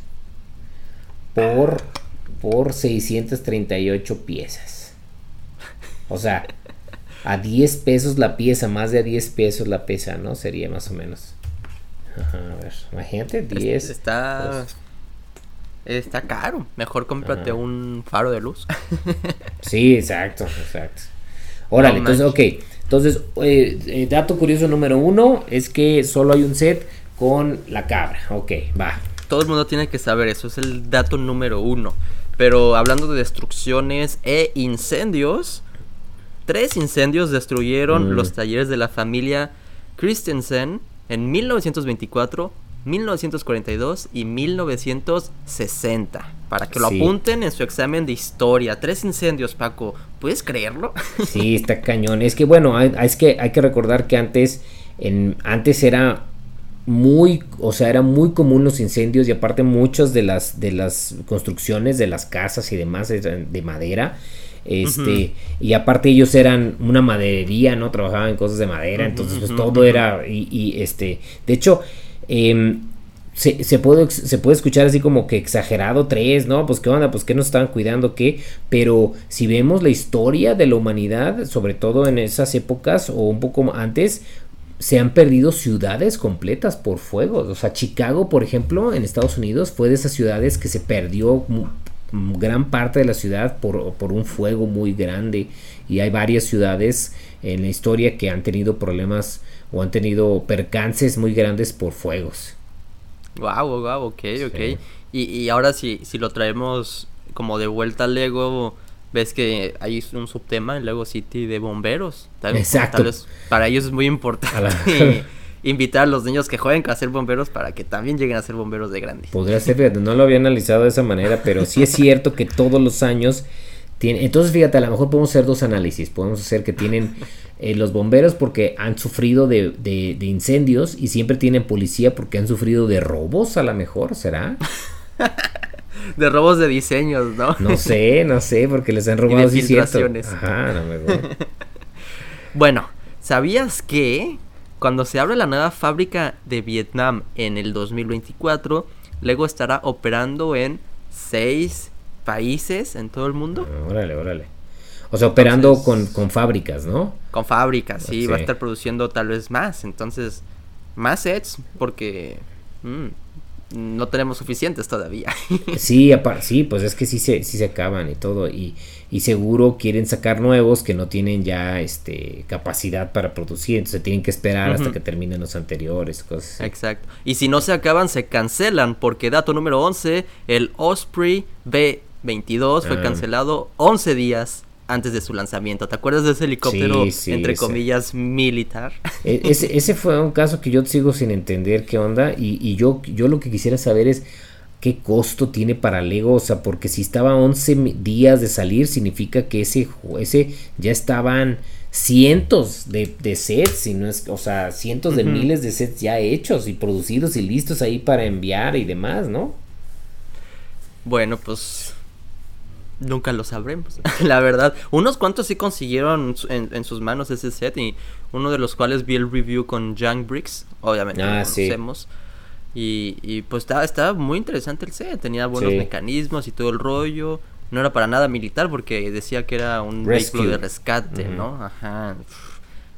Por, por 638 piezas. O sea, a 10 pesos la pieza, más de a 10 pesos la pieza, ¿no? Sería más o menos. a ver, imagínate, 10. Está. Está caro. Mejor cómprate un faro de luz. sí, exacto, exacto. Órale, entonces, ok. Entonces, eh, eh, dato curioso número uno es que solo hay un set con la cabra. Ok, va. Todo el mundo tiene que saber eso, es el dato número uno. Pero hablando de destrucciones e incendios, tres incendios destruyeron mm. los talleres de la familia Christensen en 1924, 1942 y 1960. Para que lo apunten en su examen de historia. Tres incendios, Paco. ¿Puedes creerlo? Sí, está cañón. Es que bueno, es que hay que recordar que antes, en, antes era muy, o sea, era muy común los incendios y aparte muchas de las de las construcciones de las casas y demás eran de madera. Este, y aparte ellos eran una maderería, ¿no? Trabajaban en cosas de madera, entonces pues todo era y, este, de hecho, em, se, se, puede, se puede escuchar así como que exagerado tres, ¿no? Pues qué onda, pues que nos estaban cuidando, qué. Pero si vemos la historia de la humanidad, sobre todo en esas épocas o un poco antes, se han perdido ciudades completas por fuego. O sea, Chicago, por ejemplo, en Estados Unidos, fue de esas ciudades que se perdió gran parte de la ciudad por, por, un fuego muy grande. Y hay varias ciudades en la historia que han tenido problemas o han tenido percances muy grandes por fuegos. Wow, wow, ok, ok. Y, y ahora si, si lo traemos como de vuelta al Lego, ves que hay un subtema en Lego City de bomberos. Exacto. para ellos es muy importante invitar a los niños que jueguen a ser bomberos para que también lleguen a ser bomberos de grande. Podría ser, no lo había analizado de esa manera, pero sí es cierto que todos los años tienen... Entonces, fíjate, a lo mejor podemos hacer dos análisis. Podemos hacer que tienen eh, los bomberos porque han sufrido de, de, de incendios y siempre tienen policía porque han sufrido de robos, a lo mejor, ¿será? de robos de diseños, ¿no? No sé, no sé, porque les han robado y Ajá, no me bueno, ¿sabías que cuando se abre la nueva fábrica de Vietnam en el 2024, Lego estará operando en seis países en todo el mundo? Ah, órale, órale. O sea, operando con, con, fábricas, ¿no? Con fábricas, sí, va a estar produciendo tal vez más. Entonces, más sets, porque mm, no tenemos suficientes todavía. sí, sí, pues es que sí se, sí se acaban y todo. Y, y, seguro quieren sacar nuevos que no tienen ya este capacidad para producir. Entonces tienen que esperar hasta que terminen los anteriores. Cosas Exacto. Y si no se acaban, se cancelan. Porque dato número 11, el Osprey B22 fue ah. cancelado 11 días antes de su lanzamiento. ¿Te acuerdas de ese helicóptero, entre comillas, militar? E, ese, ese, fue un caso que yo sigo sin entender qué onda y, y, yo, yo lo que quisiera saber es qué costo tiene para Lego, o sea, porque si estaba 11 días de salir, significa que ese, ese ya estaban cientos de, de sets, no es, o sea, cientos de miles de sets ya hechos y producidos y listos ahí para enviar y demás, ¿no? Bueno, pues Nunca lo sabremos, la verdad. Unos cuantos sí consiguieron en, sus manos ese set y uno de los cuales vi el review con Young Bricks, obviamente ah, lo conocemos. Y, y, pues estaba, estaba muy interesante el set, tenía buenos mecanismos y todo el rollo. No era para nada militar porque decía que era un vehículo de rescate, ¿no? Ajá.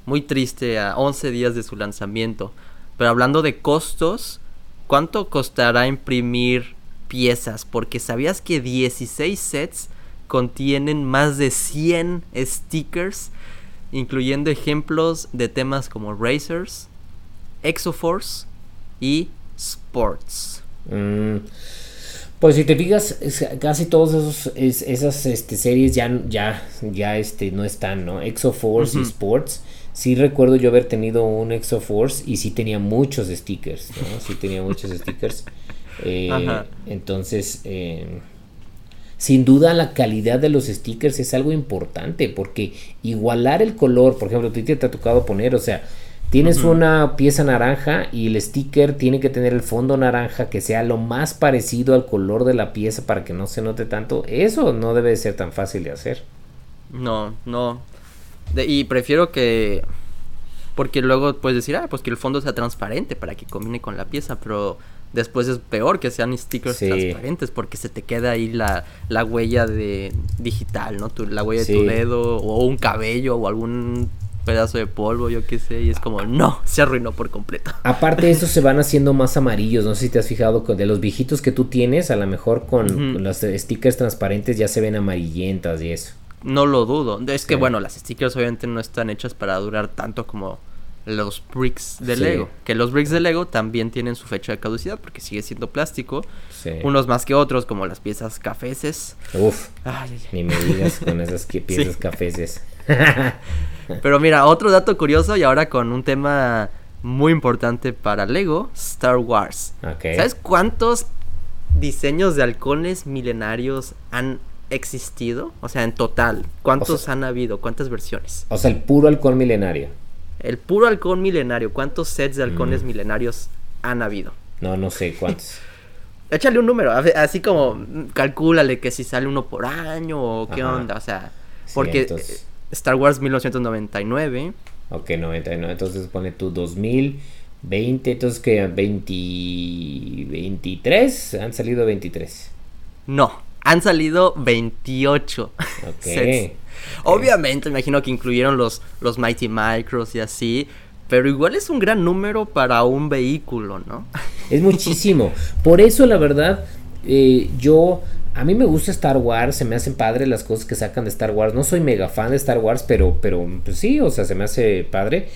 Muy triste a 11 días de su lanzamiento. Pero hablando de costos, ¿cuánto costará imprimir piezas? Porque sabías que 16 sets contienen más de 100 stickers, incluyendo ejemplos de temas como Racers, Exoforce y Sports. Mm, pues si te fijas, casi todas esos, esas este, series ya, ya, ya este, no están, ¿no? Exoforce y Sports. Sí recuerdo yo haber tenido un Exoforce y sí tenía muchos stickers, ¿no? Sí tenía muchos stickers. Eh, entonces, eh, sin duda la calidad de los stickers es algo importante porque igualar el color, por ejemplo, a ti te ha tocado poner, o sea, tienes una pieza naranja y el sticker tiene que tener el fondo naranja que sea lo más parecido al color de la pieza para que no se note tanto. Eso no debe ser tan fácil de hacer. No, no. y prefiero que... Porque luego puedes decir, ah, pues que el fondo sea transparente para que combine con la pieza, pero Después es peor que sean stickers transparentes porque se te queda ahí la, la huella de digital, ¿no? la huella de tu dedo o un cabello o algún pedazo de polvo, yo qué sé, y es como, no, se arruinó por completo. Aparte, estos se van haciendo más amarillos, no sé si te has fijado, de los viejitos que tú tienes, a lo mejor con, los stickers transparentes ya se ven amarillentas y eso. No lo dudo, es que bueno, las stickers obviamente no están hechas para durar tanto como los bricks de Lego. Que los bricks de Lego también tienen su fecha de caducidad porque sigue siendo plástico. Unos más que otros, como las piezas cafeces. Uf. Ni me digas con esas piezas cafeces. Pero mira, otro dato curioso y ahora con un tema muy importante para Lego, Star Wars. ¿Sabes cuántos diseños de halcones milenarios han existido? O sea, en total, ¿cuántos han habido? ¿Cuántas versiones? O sea, el puro halcón milenario. El puro halcón milenario. ¿Cuántos sets de halcones mm. milenarios han habido. No, no sé cuántos. Échale un número, así como calcúlale que si sale uno por año o qué onda, o sea, porque Star Wars 1999. Ok, 99, entonces pone tú 2020, entonces que 20, 23, han salido 23. No, han salido 28. Ok. Obviamente, imagino que incluyeron los, los Mighty Micros y así, pero igual es un gran número para un vehículo, ¿no? Es muchísimo. Por eso, la verdad, eh, yo a mí me gusta Star Wars, se me hacen padre las cosas que sacan de Star Wars. No soy mega fan de Star Wars, pero, pero pues sí, o sea, se me hace padre.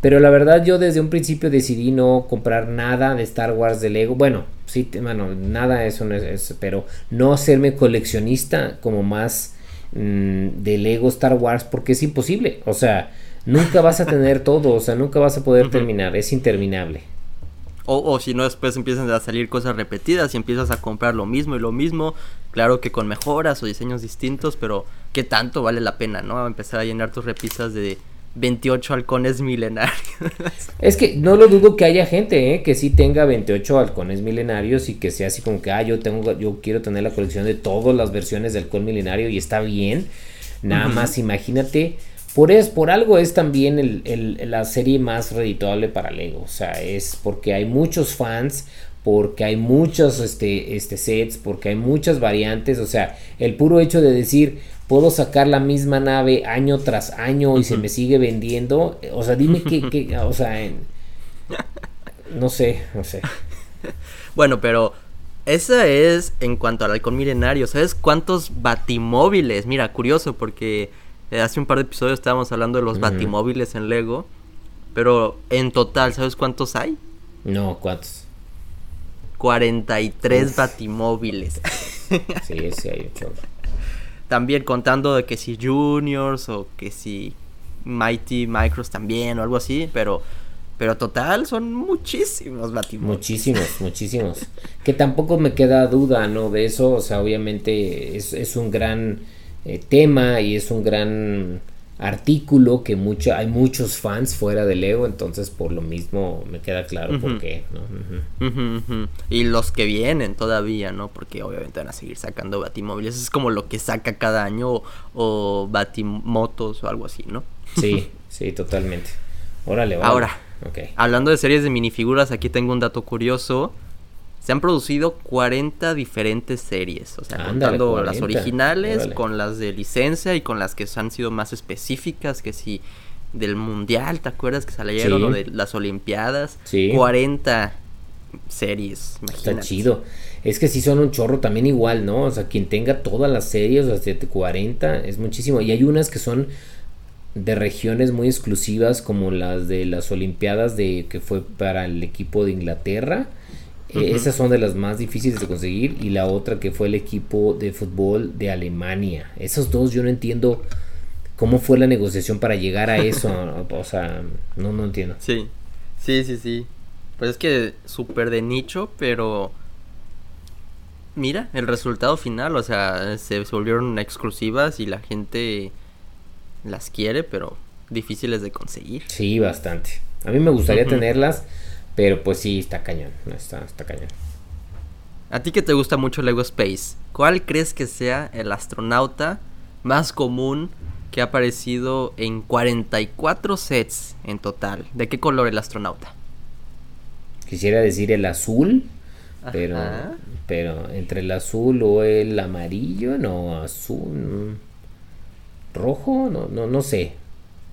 Pero la verdad yo desde un principio decidí no comprar nada de Star Wars de Lego. Bueno, sí, bueno, nada eso no es, pero no hacerme coleccionista como más mm, de Lego Star Wars porque es imposible. O sea, nunca vas a tener todo, o sea, nunca vas a poder terminar, es interminable. O, si no, después empiezan a salir cosas repetidas y empiezas a comprar lo mismo y lo mismo. Claro que con mejoras o diseños distintos, pero ¿qué tanto vale la pena, no? Empezar a llenar tus repisas de 28 halcones milenarios. Es que no lo dudo que haya gente ¿eh? que sí tenga 28 halcones milenarios y que sea así como que, ah, yo, tengo, yo quiero tener la colección de todas las versiones del halcón milenario y está bien. Nada más imagínate por, es, por algo es también el, la serie más redituable para Lego. O sea, es porque hay muchos fans, porque hay muchos este, este sets, porque hay muchas variantes. O sea, el puro hecho de decir, puedo sacar la misma nave año tras año y se me sigue vendiendo. O sea, dime qué, o sea, no sé, no sé. Bueno, pero esa es en cuanto al halcón milenario. ¿Sabes cuántos batimóviles? Mira, curioso porque eh, hace un par de episodios estábamos hablando de los batimóviles en Lego. Pero en total, ¿sabes cuántos hay? No, ¿cuántos? 43 batimóviles. sí, sí hay un También contando de que si Juniors o que si Mighty Micros también o algo así, pero pero total son muchísimos batimóviles. Muchísimos, muchísimos. que tampoco me queda duda, ¿no? De eso, o sea, obviamente es, es un gran eh, tema y es un gran artículo que mucho, hay muchos fans fuera de Lego, entonces por lo mismo me queda claro por qué. Y los que vienen todavía, ¿no? Porque obviamente van a seguir sacando batimóviles, es como lo que saca cada año o, batimotos o algo así, ¿no? Sí, sí, totalmente. Órale, Ahora, hablando de series de minifiguras, aquí tengo un dato curioso se han producido 40 diferentes series, o sea, contando las originales con las de licencia y con las que han sido más específicas, que si del mundial, ¿te acuerdas que salieron o de las olimpiadas? Sí. 40 series, imagínate. Está chido. Es que sí son un chorro también igual, ¿no? O sea, quien tenga todas las series, o sea, 40 es muchísimo. Y hay unas que son de regiones muy exclusivas como las de las Olimpiadas de que fue para el equipo de Inglaterra esas son de las más difíciles de conseguir. Y la otra que fue el equipo de fútbol de Alemania. Esos dos yo no entiendo cómo fue la negociación para llegar a eso. o sea, no, no entiendo. Sí, sí, sí, sí. Pues es que súper de nicho, pero... Mira, el resultado final, o sea, se volvieron exclusivas y la gente las quiere, pero difíciles de conseguir. Sí, bastante. A mí me gustaría tenerlas pero pues sí, está cañón. Está, está cañón. A ti que te gusta mucho Lego Space, ¿cuál crees que sea el astronauta más común que ha aparecido en 44 sets en total? ¿De qué color el astronauta? Quisiera decir el azul, pero pero entre el azul o el amarillo, no, azul, rojo, no, no, no sé.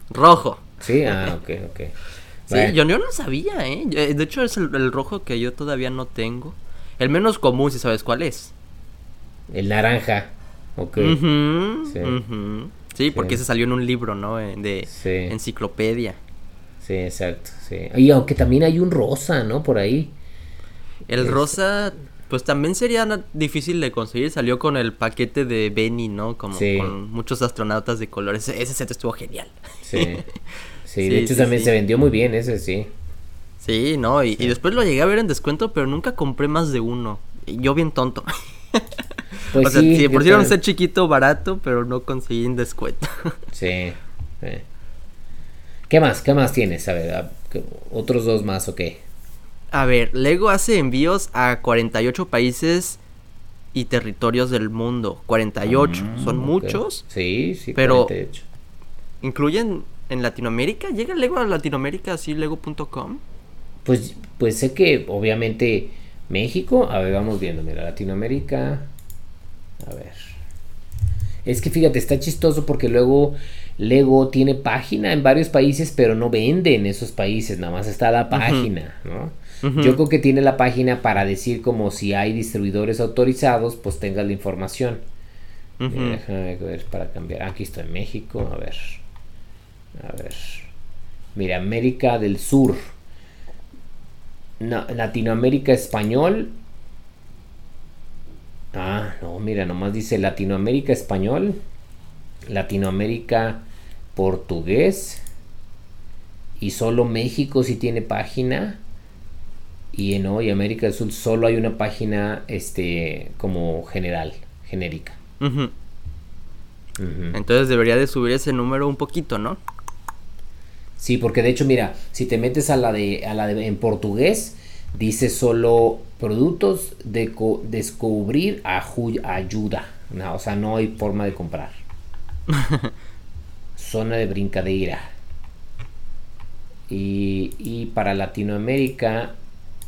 Rojo. Sí, ah, ok, ok. Sí, yo, no sabía, ¿eh? ¿eh? De hecho, es el, rojo que yo todavía no tengo. El menos común, si sabes cuál es. El naranja. Ok. sí. porque ese salió en un libro, ¿no? Eh, de enciclopedia. Sí, exacto. Sí. Y aunque también hay un rosa, ¿no? Por ahí. El rosa, pues también sería difícil de conseguir. Salió con el paquete de Benny, ¿no? Como con muchos astronautas de colores. Ese set estuvo genial. Sí. Sí, de hecho también se vendió muy bien ese, sí. Sí, no, y, después lo llegué a ver en descuento, pero nunca compré más de uno. Yo bien tonto. Pues o sea, sí, por si un ser chiquito, barato, pero no conseguí en descuento. sí, ¿Qué más? ¿Qué más tienes? A ver, ¿otros dos más o qué? A ver, Lego hace envíos a 48 países y territorios del mundo. 48. Ah, Son muchos. Sí, sí, pero ¿Incluyen en Latinoamérica? ¿Llega Lego a Latinoamérica así, lego.com? Pues, pues sé que obviamente México, a ver, vamos viendo, mira, Latinoamérica. A ver. Es que fíjate, está chistoso porque luego Lego tiene página en varios países, pero no vende en esos países, nada más está la página, ¿no? Yo creo que tiene la página para decir como si hay distribuidores autorizados, pues tenga la información. déjame ver para cambiar. Aquí está en México, a ver. A ver. Mira, América del Sur. Latinoamérica español. Ah, no, mira, nomás dice Latinoamérica español. Latinoamérica portugués. Y solo México si tiene página y en hoy América del Sur solo hay una página este como general, genérica. Entonces debería de subir ese número un poquito, ¿no? Sí, porque de hecho, mira, si te metes a la de, a la de en portugués, dice solo productos de descubrir ayuda. No, o sea, no hay forma de comprar. Zona de brincadera. Y, y para Latinoamérica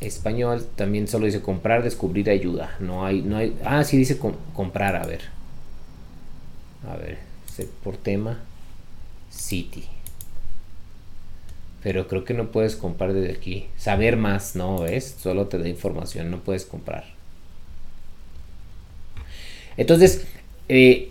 español también solo dice comprar, descubrir, ayuda. No hay, no hay. Ah, sí dice comprar, a ver. A ver, por tema. City. Pero creo que no puedes comprar desde aquí. Saber más, no, es Solo te da información, no puedes comprar. Entonces, eh,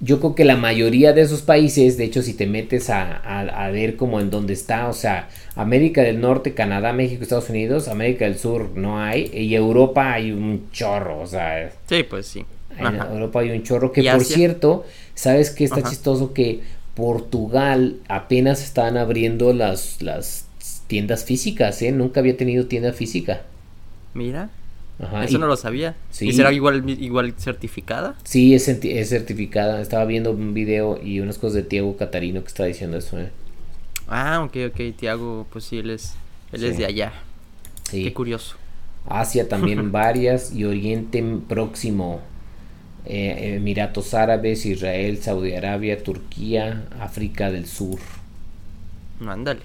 yo creo que la mayoría de esos países, de hecho, si te metes a, ver como en dónde está, o sea, América del Norte, Canadá, México, Estados Unidos, América del Sur no hay, y Europa hay un chorro, o sea. Sí, pues sí. En Europa hay un chorro, que por cierto, ¿sabes qué está chistoso? Que Portugal apenas están abriendo las, las tiendas físicas, ¿eh? Nunca había tenido tienda física. Mira. Eso no lo sabía. ¿Y será igual, igual certificada? Sí, es, es, certificada. Estaba viendo un video y unas cosas de Tiago Catarino que está diciendo eso. ¿eh? Ah, ok, ok. Tiago, pues sí, él es, él es de allá. Qué curioso. Asia también varias y Oriente Próximo. Eh, Emiratos Árabes, Israel, Saudi Arabia, Turquía, África del Sur. Mándale.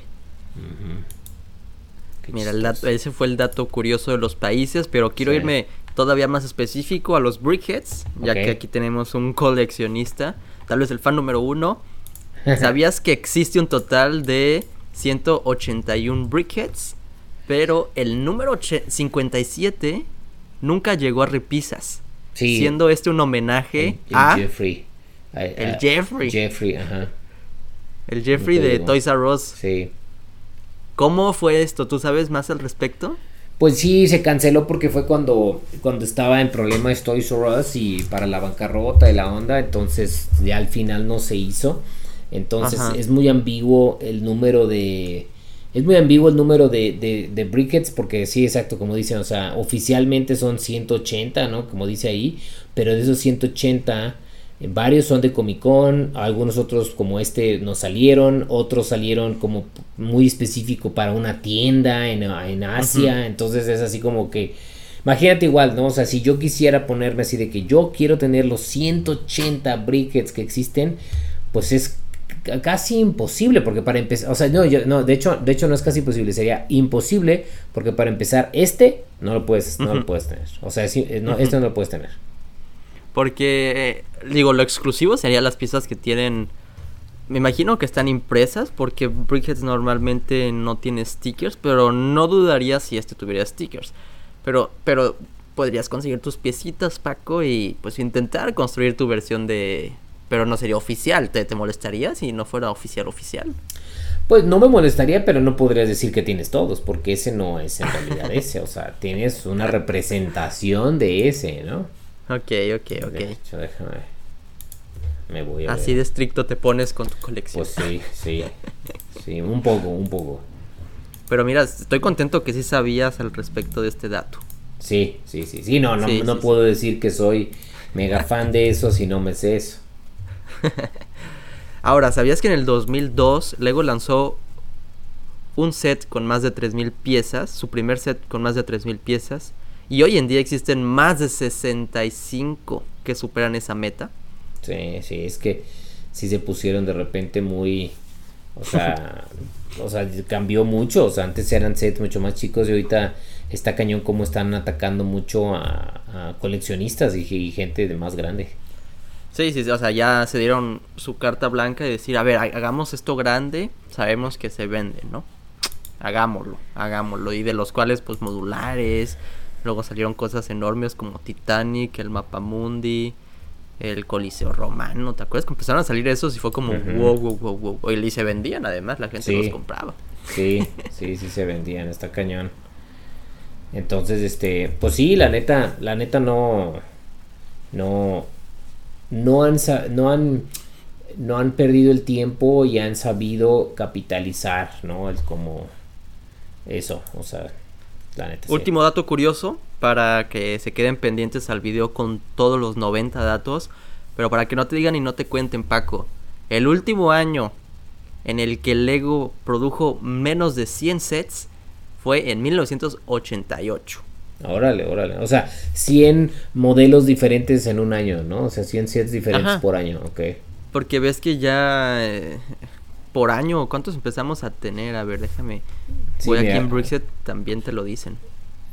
Mira, ese fue el dato curioso de los países, pero quiero irme todavía más específico a los Brickheads, ya que aquí tenemos un coleccionista, tal vez el fan número uno. ¿Sabías que existe un total de 181 Brickheads? Pero el número 57 nunca llegó a repisas. Siendo este un homenaje a Jeffrey. El Jeffrey. Jeffrey, ajá. El Jeffrey de Toys R Us. Sí. ¿Cómo fue esto? ¿Tú sabes más al respecto? Pues sí, se canceló porque fue cuando, cuando estaba en problemas Toys R Us y para la bancarrota y la onda, entonces ya al final no se hizo. Entonces es muy ambiguo el número de... Es muy ambiguo el número de, de, de, briquettes porque sí, exacto, como dicen, o sea, oficialmente son 180, ¿no? Como dice ahí, pero de esos 180 Varios son de Comic Con, algunos otros como este no salieron, otros salieron como muy específico para una tienda en, Asia, entonces es así como que, imagínate igual, ¿no? O sea, si yo quisiera ponerme así de que yo quiero tener los 180 briquettes que existen, pues es casi imposible porque para empezar, o sea, no, no, de hecho, de hecho no es casi imposible, sería imposible porque para empezar este no lo puedes, no lo puedes tener, o sea, este no lo puedes tener. Porque, digo, lo exclusivo serían las piezas que tienen. Me imagino que están impresas porque Brickheads normalmente no tiene stickers, pero no dudaría si este tuviera stickers. Pero, pero podrías conseguir tus piecitas, Paco, y pues intentar construir tu versión de... Pero no sería oficial, ¿te, te molestaría si no fuera oficial oficial? Pues no me molestaría, pero no podrías decir que tienes todos, porque ese no es en realidad ese, o sea, tienes una representación de ese, ¿no? Ok, ok, ok. déjame. Me voy a Así de estricto te pones con tu colección. Pues sí, sí. Sí, un poco, un poco. Pero mira, estoy contento que sí sabías al respecto de este dato. Sí, sí, sí. Sí, no, no, no puedo decir que soy mega fan de eso si no me sé eso. Ahora, ¿sabías que en el 2002 Lego lanzó un set con más de 3.000 piezas, su primer set con más de 3.000 piezas, y hoy en día existen más de 65 que superan esa meta. Sí, sí, es que sí se pusieron de repente muy, o sea, o sea, cambió mucho, o sea, antes eran sets mucho más chicos y ahorita está cañón como están atacando mucho a, coleccionistas y, gente de más grande. Sí, sí, o sea, ya se dieron su carta blanca y decir, a ver, hagamos esto grande, sabemos que se vende, ¿no? Hagámoslo, hagámoslo. Y de los cuales, pues, modulares, luego salieron cosas enormes como Titanic, el Mapa Mundi, el Coliseo Romano, ¿te acuerdas? Que empezaron a salir esos y fue como, wow, wow, wow, wow. Y se vendían además, la gente los compraba. Sí, sí, sí se vendían, está cañón. Entonces, este, pues sí, la neta, la neta no, no, no han, no han, no han perdido el tiempo y han sabido capitalizar, ¿no? Es como eso, o sea, la neta. Último dato curioso para que se queden pendientes al video con todos los 90 datos, pero para que no te digan y no te cuenten, Paco, el último año en el que Lego produjo menos de 100 sets fue en 1988. Órale, órale. O sea, 100 modelos diferentes en un año, ¿no? O sea, 100 sets diferentes por año, ok. Porque ves que ya eh, por año, ¿cuántos empezamos a tener? A ver, déjame. Voy aquí en Brixet, también te lo dicen.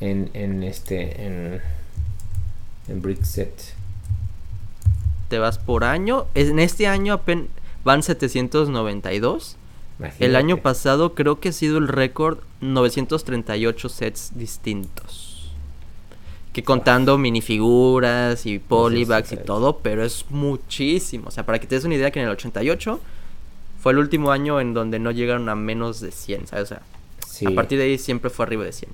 En, en este, en, en Brixet. Te vas por año. En este año apenas van 792. El año pasado creo que ha sido el récord 938 sets distintos. Que contando minifiguras y polybags y todo, pero es muchísimo. O sea, para que te des una idea que en el 88 fue el último año en donde no llegaron a menos de 100, ¿sabes? O sea, a partir de ahí siempre fue arriba de 100.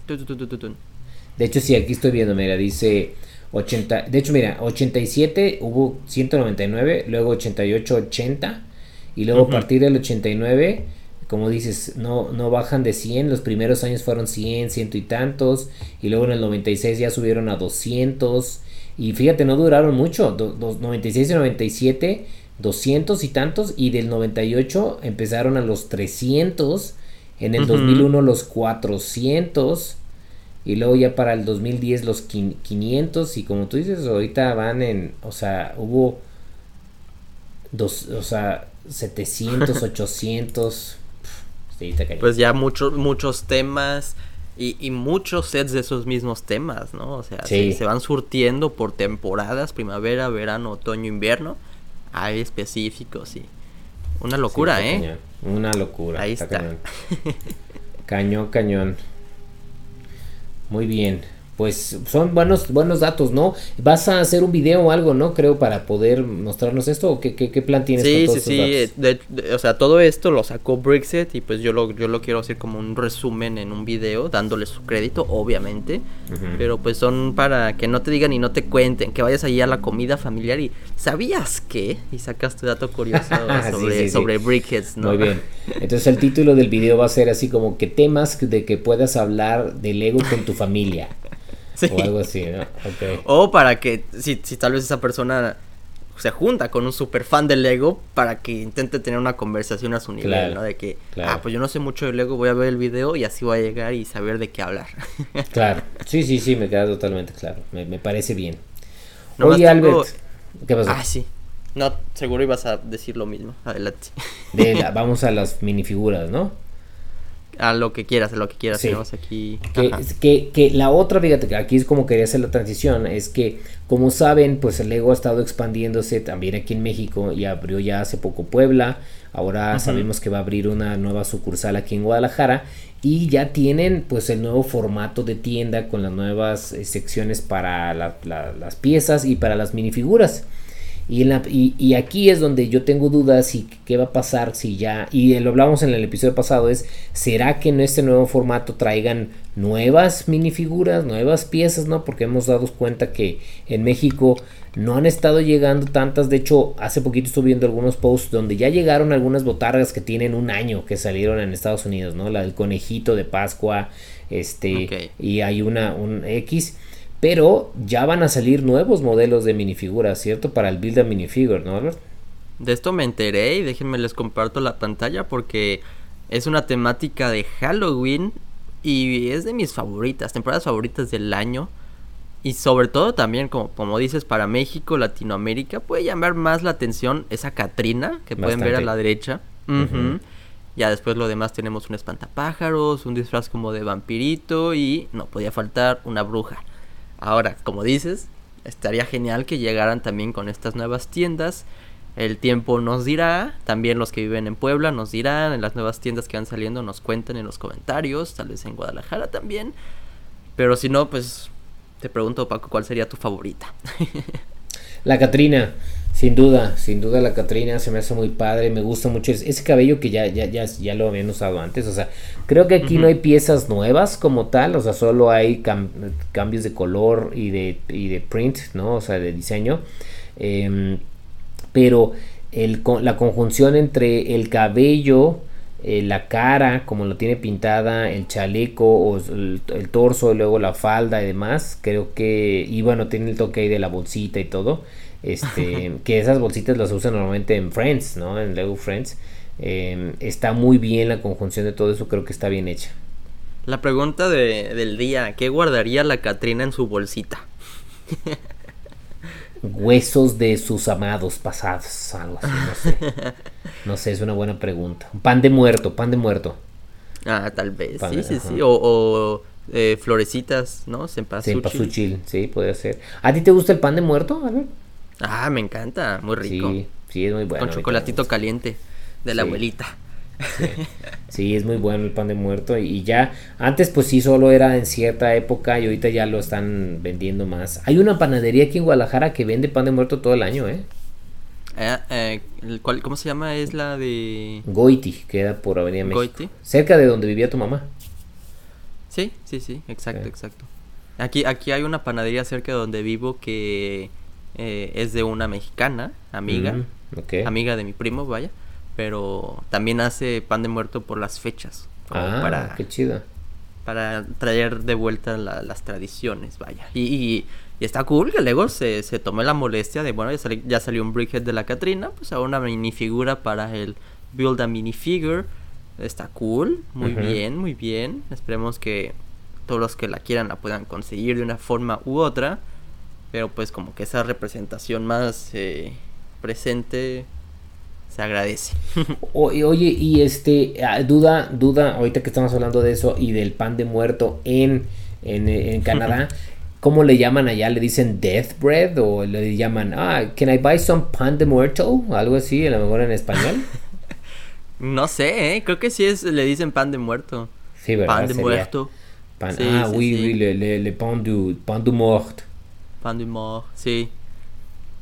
de hecho, sí, aquí estoy viendo, mira, dice 80, de hecho, mira, 87 hubo 199, luego 88, 80, y luego a partir del 89 como dices, no, no bajan de 100, los primeros años fueron 100, ciento y tantos, y luego en el 96 ya subieron a 200, y fíjate, no duraron mucho, 96 y 97, 200 y tantos, y del 98 empezaron a los 300, en el 2001 los 400, y luego ya para el 2010 los 500, y como tú dices, ahorita van en, o sea, hubo dos, o sea, 700, 800, pues ya muchos, muchos temas y, muchos sets de esos mismos temas, ¿no? O sea, se, van surtiendo por temporadas, primavera, verano, otoño, invierno. Hay específicos y... Una locura, ¿eh? Una locura. Ahí está. cañón, cañón. Muy bien pues son buenos, buenos datos, ¿no? ¿Vas a hacer un video o algo, no? Creo, para poder mostrarnos esto, ¿o qué, qué, plan tienes sí, con Sí, sí, sí, o sea, todo esto lo sacó Brixet y pues yo lo, yo lo quiero hacer como un resumen en un video, dándole su crédito, obviamente, pero pues son para que no te digan y no te cuenten, que vayas allí a la comida familiar y ¿sabías qué? Y sacas tu dato curioso sobre, sobre Brickheads, ¿no? Muy bien, entonces el título del video va a ser así como que temas de que puedas hablar de Lego con tu familia. O algo así, ¿no? O para que, si, si tal vez esa persona se junta con un super fan del Lego para que intente tener una conversación a su nivel, ¿no? De que, ah, pues yo no sé mucho de Lego, voy a ver el video y así voy a llegar y saber de qué hablar. claro, sí, sí, sí, me queda totalmente claro, me, parece bien. Oye, Albert, ¿qué pasó? Ah, sí. No, seguro ibas a decir lo mismo, adelante. vamos a las minifiguras, ¿no? A lo que quieras, a lo que quieras. aquí. Que, que, la otra, fíjate, que aquí es como quería hacer la transición, es que, como saben, pues el Lego ha estado expandiéndose también aquí en México y abrió ya hace poco Puebla. Ahora sabemos que va a abrir una nueva sucursal aquí en Guadalajara y ya tienen pues el nuevo formato de tienda con las nuevas eh, secciones para las piezas y para las minifiguras. Y, en la, y, aquí es donde yo tengo dudas y qué va a pasar si ya, y lo hablamos en el episodio pasado, es, ¿será que en este nuevo formato traigan nuevas minifiguras, nuevas piezas, no? Porque hemos dado cuenta que en México no han estado llegando tantas, de hecho, hace poquito estuve viendo algunos posts donde ya llegaron algunas botargas que tienen un año que salieron en Estados Unidos, ¿no? La del conejito de Pascua, este, y hay una, un X pero ya van a salir nuevos modelos de minifiguras, ¿cierto? Para el Build a Minifigure, ¿no, Albert? De esto me enteré y déjenme les comparto la pantalla porque Es una temática de Halloween y es de mis favoritas, temporadas favoritas del año. Y sobre todo también, como, como dices, para México, Latinoamérica, puede llamar más la atención esa Catrina que pueden ver a la derecha. Ya después lo demás tenemos un espantapájaros, un disfraz como de vampirito y no podía faltar una bruja. Ahora, como dices, estaría genial que llegaran también con estas nuevas tiendas. El tiempo nos dirá, también los que viven en Puebla nos dirán, en las nuevas tiendas que van saliendo nos cuentan en los comentarios, tal vez en Guadalajara también. Pero si no, pues te pregunto, Paco, ¿cuál sería tu favorita? La Catrina. Sin duda, sin duda la Catrina se me hace muy padre, me gusta mucho ese, cabello que ya, ya, ya, ya lo habían usado antes, o sea, creo que aquí no hay piezas nuevas como tal, o sea, solo hay cambios de color y de, y de print, ¿no? O sea, de diseño, em, pero el, la conjunción entre el cabello, eh, la cara, como lo tiene pintada, el chaleco o el, el, torso, y luego la falda y demás, creo que, y bueno, tiene el toque ahí de la bolsita y todo, este, que esas bolsitas las usan normalmente en Friends, ¿no? En Lego Friends. Em, está muy bien la conjunción de todo eso, creo que está bien hecha. La pregunta de, del día, ¿qué guardaría la Catrina en su bolsita? Huesos de sus amados pasados, algo así, no sé. No sé, es una buena pregunta. Pan de muerto, pan de muerto. Ah, tal vez, sí, sí, sí. O, eh, florecitas, ¿no? Cempasúchil. Sí, puede ser. ¿A ti te gusta el pan de muerto, ver Ah, me encanta, muy rico. Sí, sí, es muy bueno. Con chocolatito caliente de la abuelita. Sí. es muy bueno el pan de muerto y ya antes pues sí solo era en cierta época y ahorita ya lo están vendiendo más. Hay una panadería aquí en Guadalajara que vende pan de muerto todo el año, ¿eh? eh, eh ¿Cómo se llama? Es la de... Goiti, queda por Avenida México. Goiti. Cerca de donde vivía tu mamá. Sí, sí, sí, exacto, exacto. Aquí, aquí hay una panadería cerca de donde vivo que eh, es de una mexicana, amiga, mm, amiga de mi primo, vaya, pero también hace pan de muerto por las fechas. Ah, para, qué chido. Para traer de vuelta las tradiciones, vaya. Y, está cool que luego se, se tomó la molestia de, bueno, ya, salió un brickhead de la Catrina, pues ahora una minifigura para el Build a Minifigure. Está cool, muy bien, muy bien. Esperemos que todos los que la quieran la puedan conseguir de una forma u otra. Pero pues como que esa representación más eh, presente se agradece. oye, y este, ah, duda, duda, ahorita que estamos hablando de eso y del pan de muerto en, en, en Canadá, ¿cómo le llaman allá? ¿Le dicen death bread o le llaman, ah, can I buy some pan de muerto? Algo así, a lo mejor en español. no sé, ¿eh? creo que sí es, le dicen pan de muerto. Sí, ¿verdad? Pan de muerto. ah, oui, oui, le, le, le pan, du, pan du mort. Pan du mort, sí.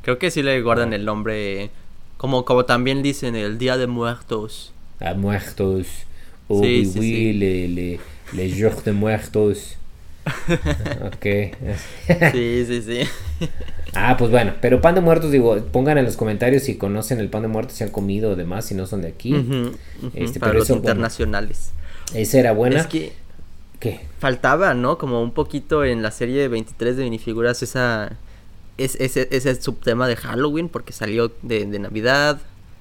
Creo que sí le guardan el nombre. Como, como también dicen el Día de Muertos. A muertos. Oh, sí, sí, oui, Le, le, les jours de muertos. ok. sí, sí, sí. Ah, pues bueno, pero pan de muertos, digo, pongan en los comentarios si conocen el pan de muertos, si han comido o demás, si no son de aquí. este, Para los internacionales. esa era buena. Es que ¿Qué? Faltaba, ¿no? Como un poquito en la serie de 23 de minifiguras esa... Es, ese, ese subtema de Halloween porque salió de, de Navidad,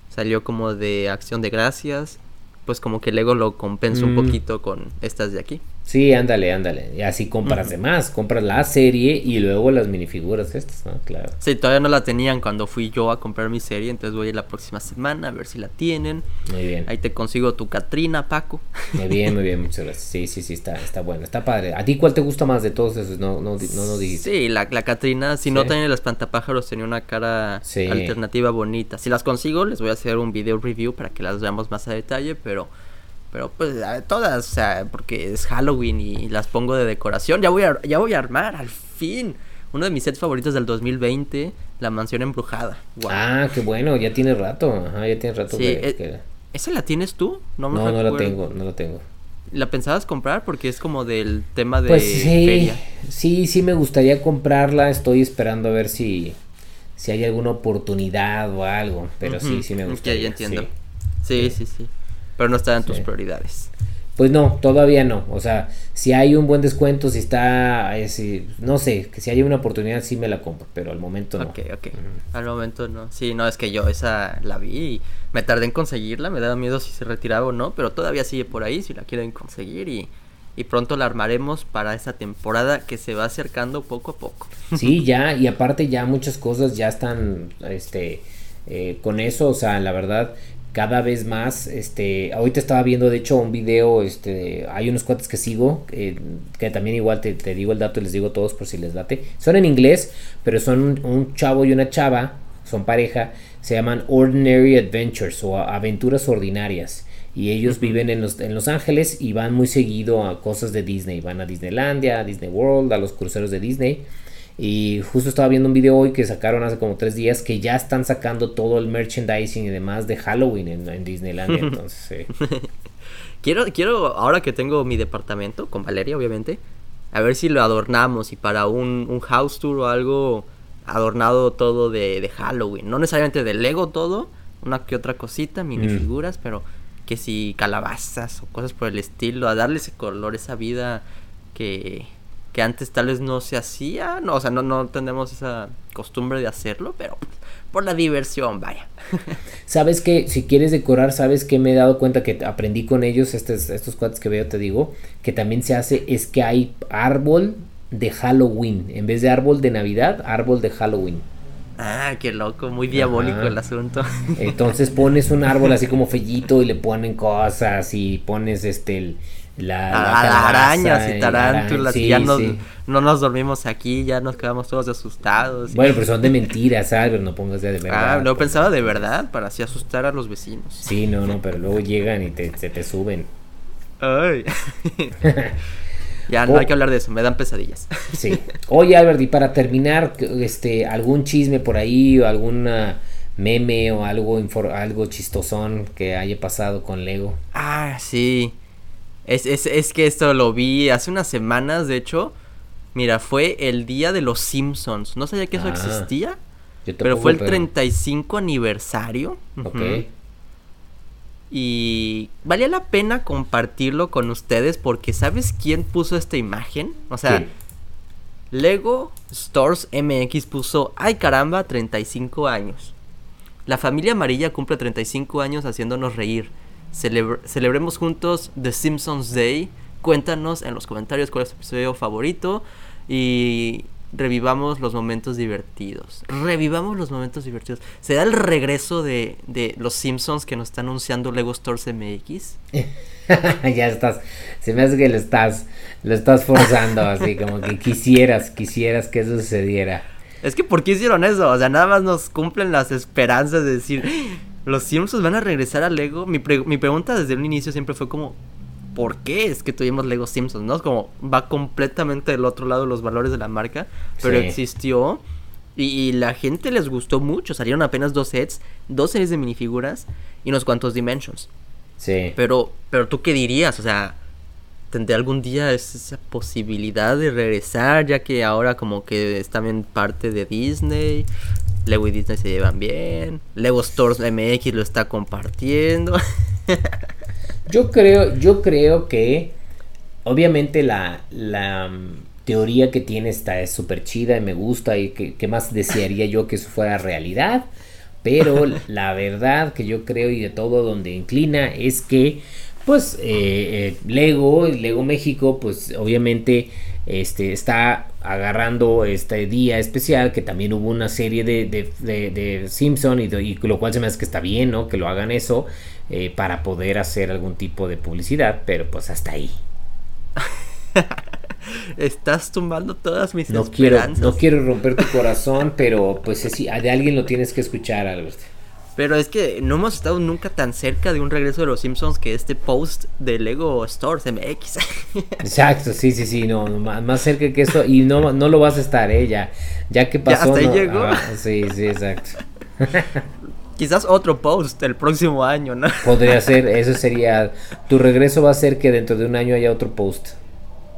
salió como de Acción de Gracias, pues como que luego lo compensa un mm. poquito con estas de aquí. Sí, ándale, ándale. Y así compras de más. Compras la serie y luego las minifiguras estas, ¿no? Claro. Sí, todavía no la tenían cuando fui yo a comprar mi serie. Entonces voy a ir la próxima semana a ver si la tienen. Muy bien. Ahí te consigo tu Catrina, Paco. Muy bien, muy bien. Muchas gracias. Sí, sí, sí, está, está bueno. Está padre. ¿A ti cuál te gusta más de todos esos? No, no, no, no dijiste. Sí, la, la Catrina. Si no tiene el espantapájaros, tenía una cara alternativa bonita. Si las consigo, les voy a hacer un video review para que las veamos más a detalle. Pero pero pues todas, o sea, porque es Halloween y las pongo de decoración. Ya voy a, ya voy a armar, al fin. Uno de mis sets favoritos del 2020, La Mansión Embrujada. Ah, qué bueno, ya tiene rato. Ajá, ya tiene rato. Eh, ¿Esa la tienes tú? No, no, no la tengo, no la tengo. ¿La pensabas comprar? Porque es como del tema de pues sí, Sí, sí me gustaría comprarla. Estoy esperando a ver si, si hay alguna oportunidad o algo. Pero sí, sí me gustaría. Ya, entiendo. sí, sí. sí pero no están en tus prioridades. pues no, todavía no. O sea, si hay un buen descuento, si está, eh, no sé, que si hay una oportunidad sí me la compro, pero al momento no. Ok, ok. Al momento no. Sí, no, es que yo esa la vi y me tardé en conseguirla, me daba miedo si se retiraba o no, pero todavía sigue por ahí si la quieren conseguir y, y pronto la armaremos para esta temporada que se va acercando poco a poco. Sí, ya, y aparte ya muchas cosas ya están, este, eh, con eso, o sea, la verdad, cada vez más, este, ahorita estaba viendo de hecho un video, este, hay unos cuates que sigo, que también igual te, digo el dato y les digo todos por si les date, son en inglés, pero son un, chavo y una chava, son pareja, se llaman Ordinary Adventures o Aventuras Ordinarias. Y ellos viven en los, en los Ángeles y van muy seguido a cosas de Disney. Van a Disneylandia, a Disney World, a los cruceros de Disney. Y justo estaba viendo un video hoy que sacaron hace como tres días que ya están sacando todo el merchandising y demás de Halloween en, Disneyland. entonces, quiero, quiero, ahora que tengo mi departamento, con Valeria obviamente, a ver si lo adornamos y para un, un house tour o algo adornado todo de, de, Halloween. No necesariamente de Lego todo, una que otra cosita, minifiguras, mm. pero que si calabazas o cosas por el estilo, a darle ese color, esa vida que que antes tal vez no se hacía, no, o sea, no, no tenemos esa costumbre de hacerlo, pero por la diversión, vaya. Sabes que si quieres decorar, sabes que me he dado cuenta que aprendí con ellos, estos, estos cuates que veo, te digo, que también se hace, es que hay árbol de Halloween, en vez de árbol de Navidad, árbol de Halloween. Ah, qué loco, muy diabólico el asunto. Entonces pones un árbol así como fellito y le ponen cosas y pones este el, la, arañas y tarántulas y ya no nos dormimos aquí, ya nos quedamos todos asustados. Bueno, pero son de mentiras, ¿sabes? No pongas de verdad. Ah, no pensaba de verdad, para así asustar a los vecinos. Sí, no, no, pero luego llegan y te, se te suben. Ay. ya no hay que hablar de eso, me dan pesadillas. sí. Oye, Albert, y para terminar, este, algún chisme por ahí o alguna meme o algo, algo chistosón que haya pasado con Lego. Ah, sí. Es, es, es que esto lo vi hace unas semanas, de hecho. Mira, fue el día de los Simpsons. No sabía que eso ah, existía. Pero fue el 35 aniversario. Ok. Y valía la pena compartirlo con ustedes porque ¿sabes quién puso esta imagen? O sea, Lego Stores MX puso, ay caramba, 35 años. La familia amarilla cumple 35 años haciéndonos reír celebremos juntos The Simpsons Day. Cuéntanos en los comentarios cuál es tu episodio favorito y revivamos los momentos divertidos. Revivamos los momentos divertidos. ¿Será el regreso de, de los Simpsons que nos está anunciando Lego Stores MX? ya estás, se me hace que lo estás, lo estás forzando así, como que quisieras, quisieras que eso sucediera. Es que ¿por qué hicieron eso? O sea, nada más nos cumplen las esperanzas de decir, los Simpsons van a regresar a Lego. Mi, mi pregunta desde un inicio siempre fue como, ¿por qué es que tuvimos Lego Simpsons? ¿No? Es como, va completamente del otro lado los valores de la marca, pero existió. Y, la gente les gustó mucho. Salieron apenas dos sets, dos series de minifiguras y unos cuantos Dimensions. Sí. Pero, pero tú qué dirías? O sea, ¿tendré algún día esa posibilidad de regresar? Ya que ahora como que es también parte de Disney. Lego y Disney se llevan bien. Lego Stores MX lo está compartiendo. yo creo, yo creo que obviamente la, la mm, teoría que tiene esta es súper chida y me gusta y que, más desearía yo que eso fuera realidad. Pero la verdad que yo creo y de todo donde inclina es que pues eh, eh, Lego, Lego México, pues obviamente este, está agarrando este día especial que también hubo una serie de, de, Simpson y, lo cual se me hace que está bien, ¿no? Que lo hagan eso eh, para poder hacer algún tipo de publicidad, pero pues hasta ahí. Estás tumbando todas mis no esperanzas. Quiero, no quiero romper tu corazón, pero pues si de alguien lo tienes que escuchar, Albert. Pero es que no hemos estado nunca tan cerca de un regreso de los Simpsons que este post de Lego Stores MX. Exacto, sí, sí, sí, no, más, cerca que eso y no, no lo vas a estar, ¿eh? Ya, ya que pasó. hasta ahí llegó. Ah, sí, sí, exacto. Quizás otro post el próximo año, ¿no? Podría ser, eso sería. Tu regreso va a ser que dentro de un año haya otro post.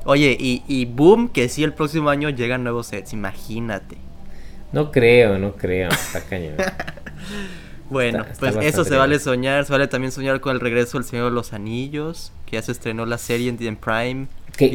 Oye, y, y boom, que sí, el próximo año llegan nuevos sets, imagínate. No creo, no creo, está cañón. Bueno, pues eso se vale soñar, se vale también soñar con el regreso del Señor de los Anillos, que ya se estrenó la serie en, Prime. Que,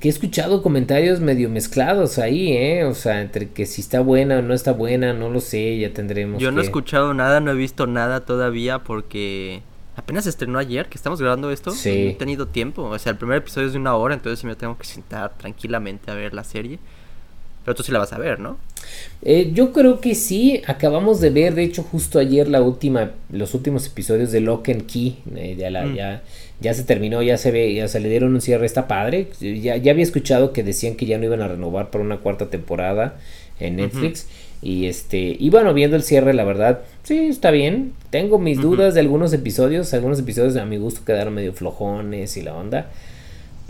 que, he escuchado comentarios medio mezclados ahí, ¿eh? O sea, entre que si está buena o no está buena, no lo sé, ya tendremos. Yo no he escuchado nada, no he visto nada todavía porque apenas se estrenó ayer que estamos grabando esto. Sí. No he tenido tiempo, o sea, el primer episodio es de una hora, entonces me tengo que sentar tranquilamente a ver la serie. Pero tú sí la vas a ver, ¿no? Eh, yo creo que sí. Acabamos de ver, de hecho, justo ayer la última, los últimos episodios de Lock and Key. Eh, ya, la, mm. ya, ya se terminó, ya se ve, ya se le dieron un cierre. Está padre. Ya, ya había escuchado que decían que ya no iban a renovar para una cuarta temporada en Netflix. Y este, y bueno, viendo el cierre, la verdad, sí, está bien. Tengo mis dudas de algunos episodios. Algunos episodios a mi gusto quedaron medio flojones y la onda.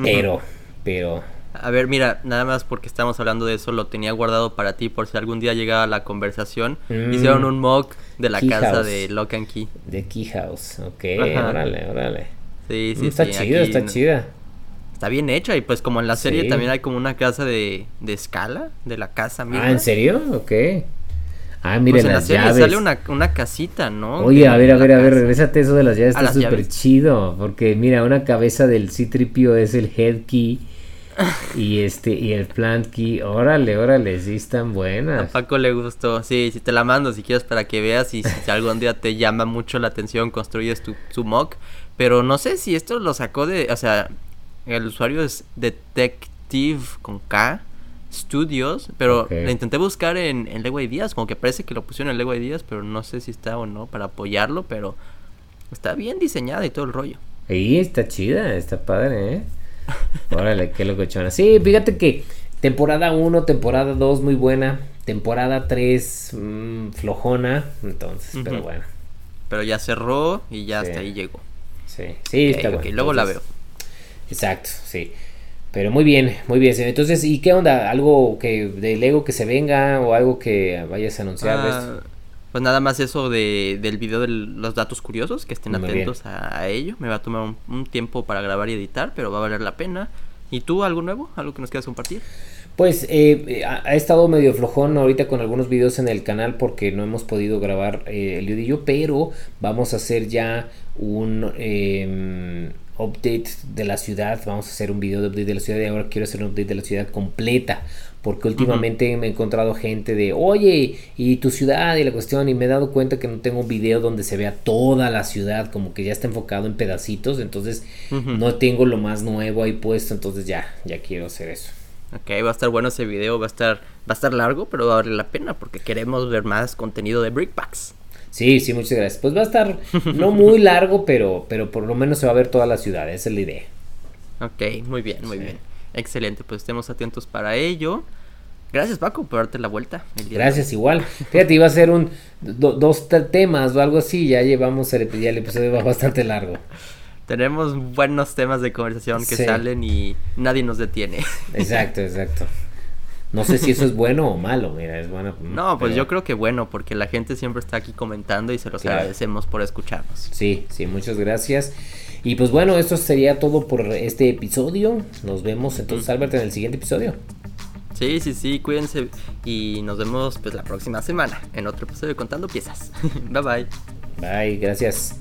Pero, pero a ver, mira, nada más porque estamos hablando de eso, lo tenía guardado para ti por si algún día llegaba la conversación. Mm. Hicieron un mock de la casa de Lock and Key. De Key House, ok, órale, órale. Sí, sí, mm, está chida, está chida. Está bien hecha y pues como en la serie también hay como una casa de, de escala de la casa misma. Ah, ¿en serio? Ok. Ah, miren pues en las la serie sale una, una, casita, ¿no? Oye, a ver, a ver, a ver, regresate eso de las llaves, está súper chido. Porque mira, una cabeza del C-Tripio es el head key y este, y el plant key, órale, órale, sí están buenas. A Paco le gustó, sí, si te la mando si quieres para que veas y si algún día te llama mucho la atención, construyes tu, su mock. Pero no sé si esto lo sacó de, o sea, el usuario es Detective con K Studios, pero le intenté buscar en, en Lego Ideas, como que parece que lo pusieron en Lego Ideas, pero no sé si está o no para apoyarlo, pero está bien diseñada y todo el rollo. Sí, está chida, está padre, ¿eh? Órale, qué locochona. Sí, fíjate que temporada 1, temporada 2 muy buena, temporada 3 mm, flojona, entonces, pero bueno. Pero ya cerró y ya hasta ahí llegó. Sí, sí, está bueno. luego la veo. Exacto, sí. Pero muy bien, muy bien. Entonces, ¿y qué onda? ¿Algo que de Lego que se venga o algo que vayas a anunciar? Ah, pues nada más eso de, del video de los datos curiosos, que estén atentos a, ello. Me va a tomar un, tiempo para grabar y editar, pero va a valer la pena. ¿Y tú algo nuevo? ¿Algo que nos quieras compartir? Pues eh, ha, estado medio flojón ahorita con algunos videos en el canal porque no hemos podido grabar eh, el video, pero vamos a hacer ya un em, update de la ciudad. Vamos a hacer un video de update de la ciudad y ahora quiero hacer un update de la ciudad completa porque últimamente me he encontrado gente de, oye, y tu ciudad y la cuestión, y me he dado cuenta que no tengo un video donde se vea toda la ciudad, como que ya está enfocado en pedacitos, entonces no tengo lo más nuevo ahí puesto, entonces ya, ya quiero hacer eso. Ok, va a estar bueno ese video, va a estar, va a estar largo, pero va a valer la pena porque queremos ver más contenido de Brickpacks. Sí, sí, muchas gracias. Pues va a estar no muy largo, pero, pero por lo menos se va a ver toda la ciudad, esa es la idea. Ok, muy bien, muy bien. Excelente, pues estemos atentos para ello. Gracias Paco por darte la vuelta. Gracias igual. Fíjate, iba a ser un dos temas o algo así, ya llevamos el, ya el episodio va bastante largo. Tenemos buenos temas de conversación que salen y nadie nos detiene. Exacto, exacto. No sé si eso es bueno o malo, mira, es bueno. No, pues yo creo que bueno, porque la gente siempre está aquí comentando y se los agradecemos por escucharnos. Sí, sí, muchas gracias. Y pues bueno, esto sería todo por este episodio. Nos vemos entonces, Albert, en el siguiente episodio. Sí, sí, sí, cuídense y nos vemos pues la próxima semana en otro episodio de Contando Piezas. bye bye. Bye, gracias.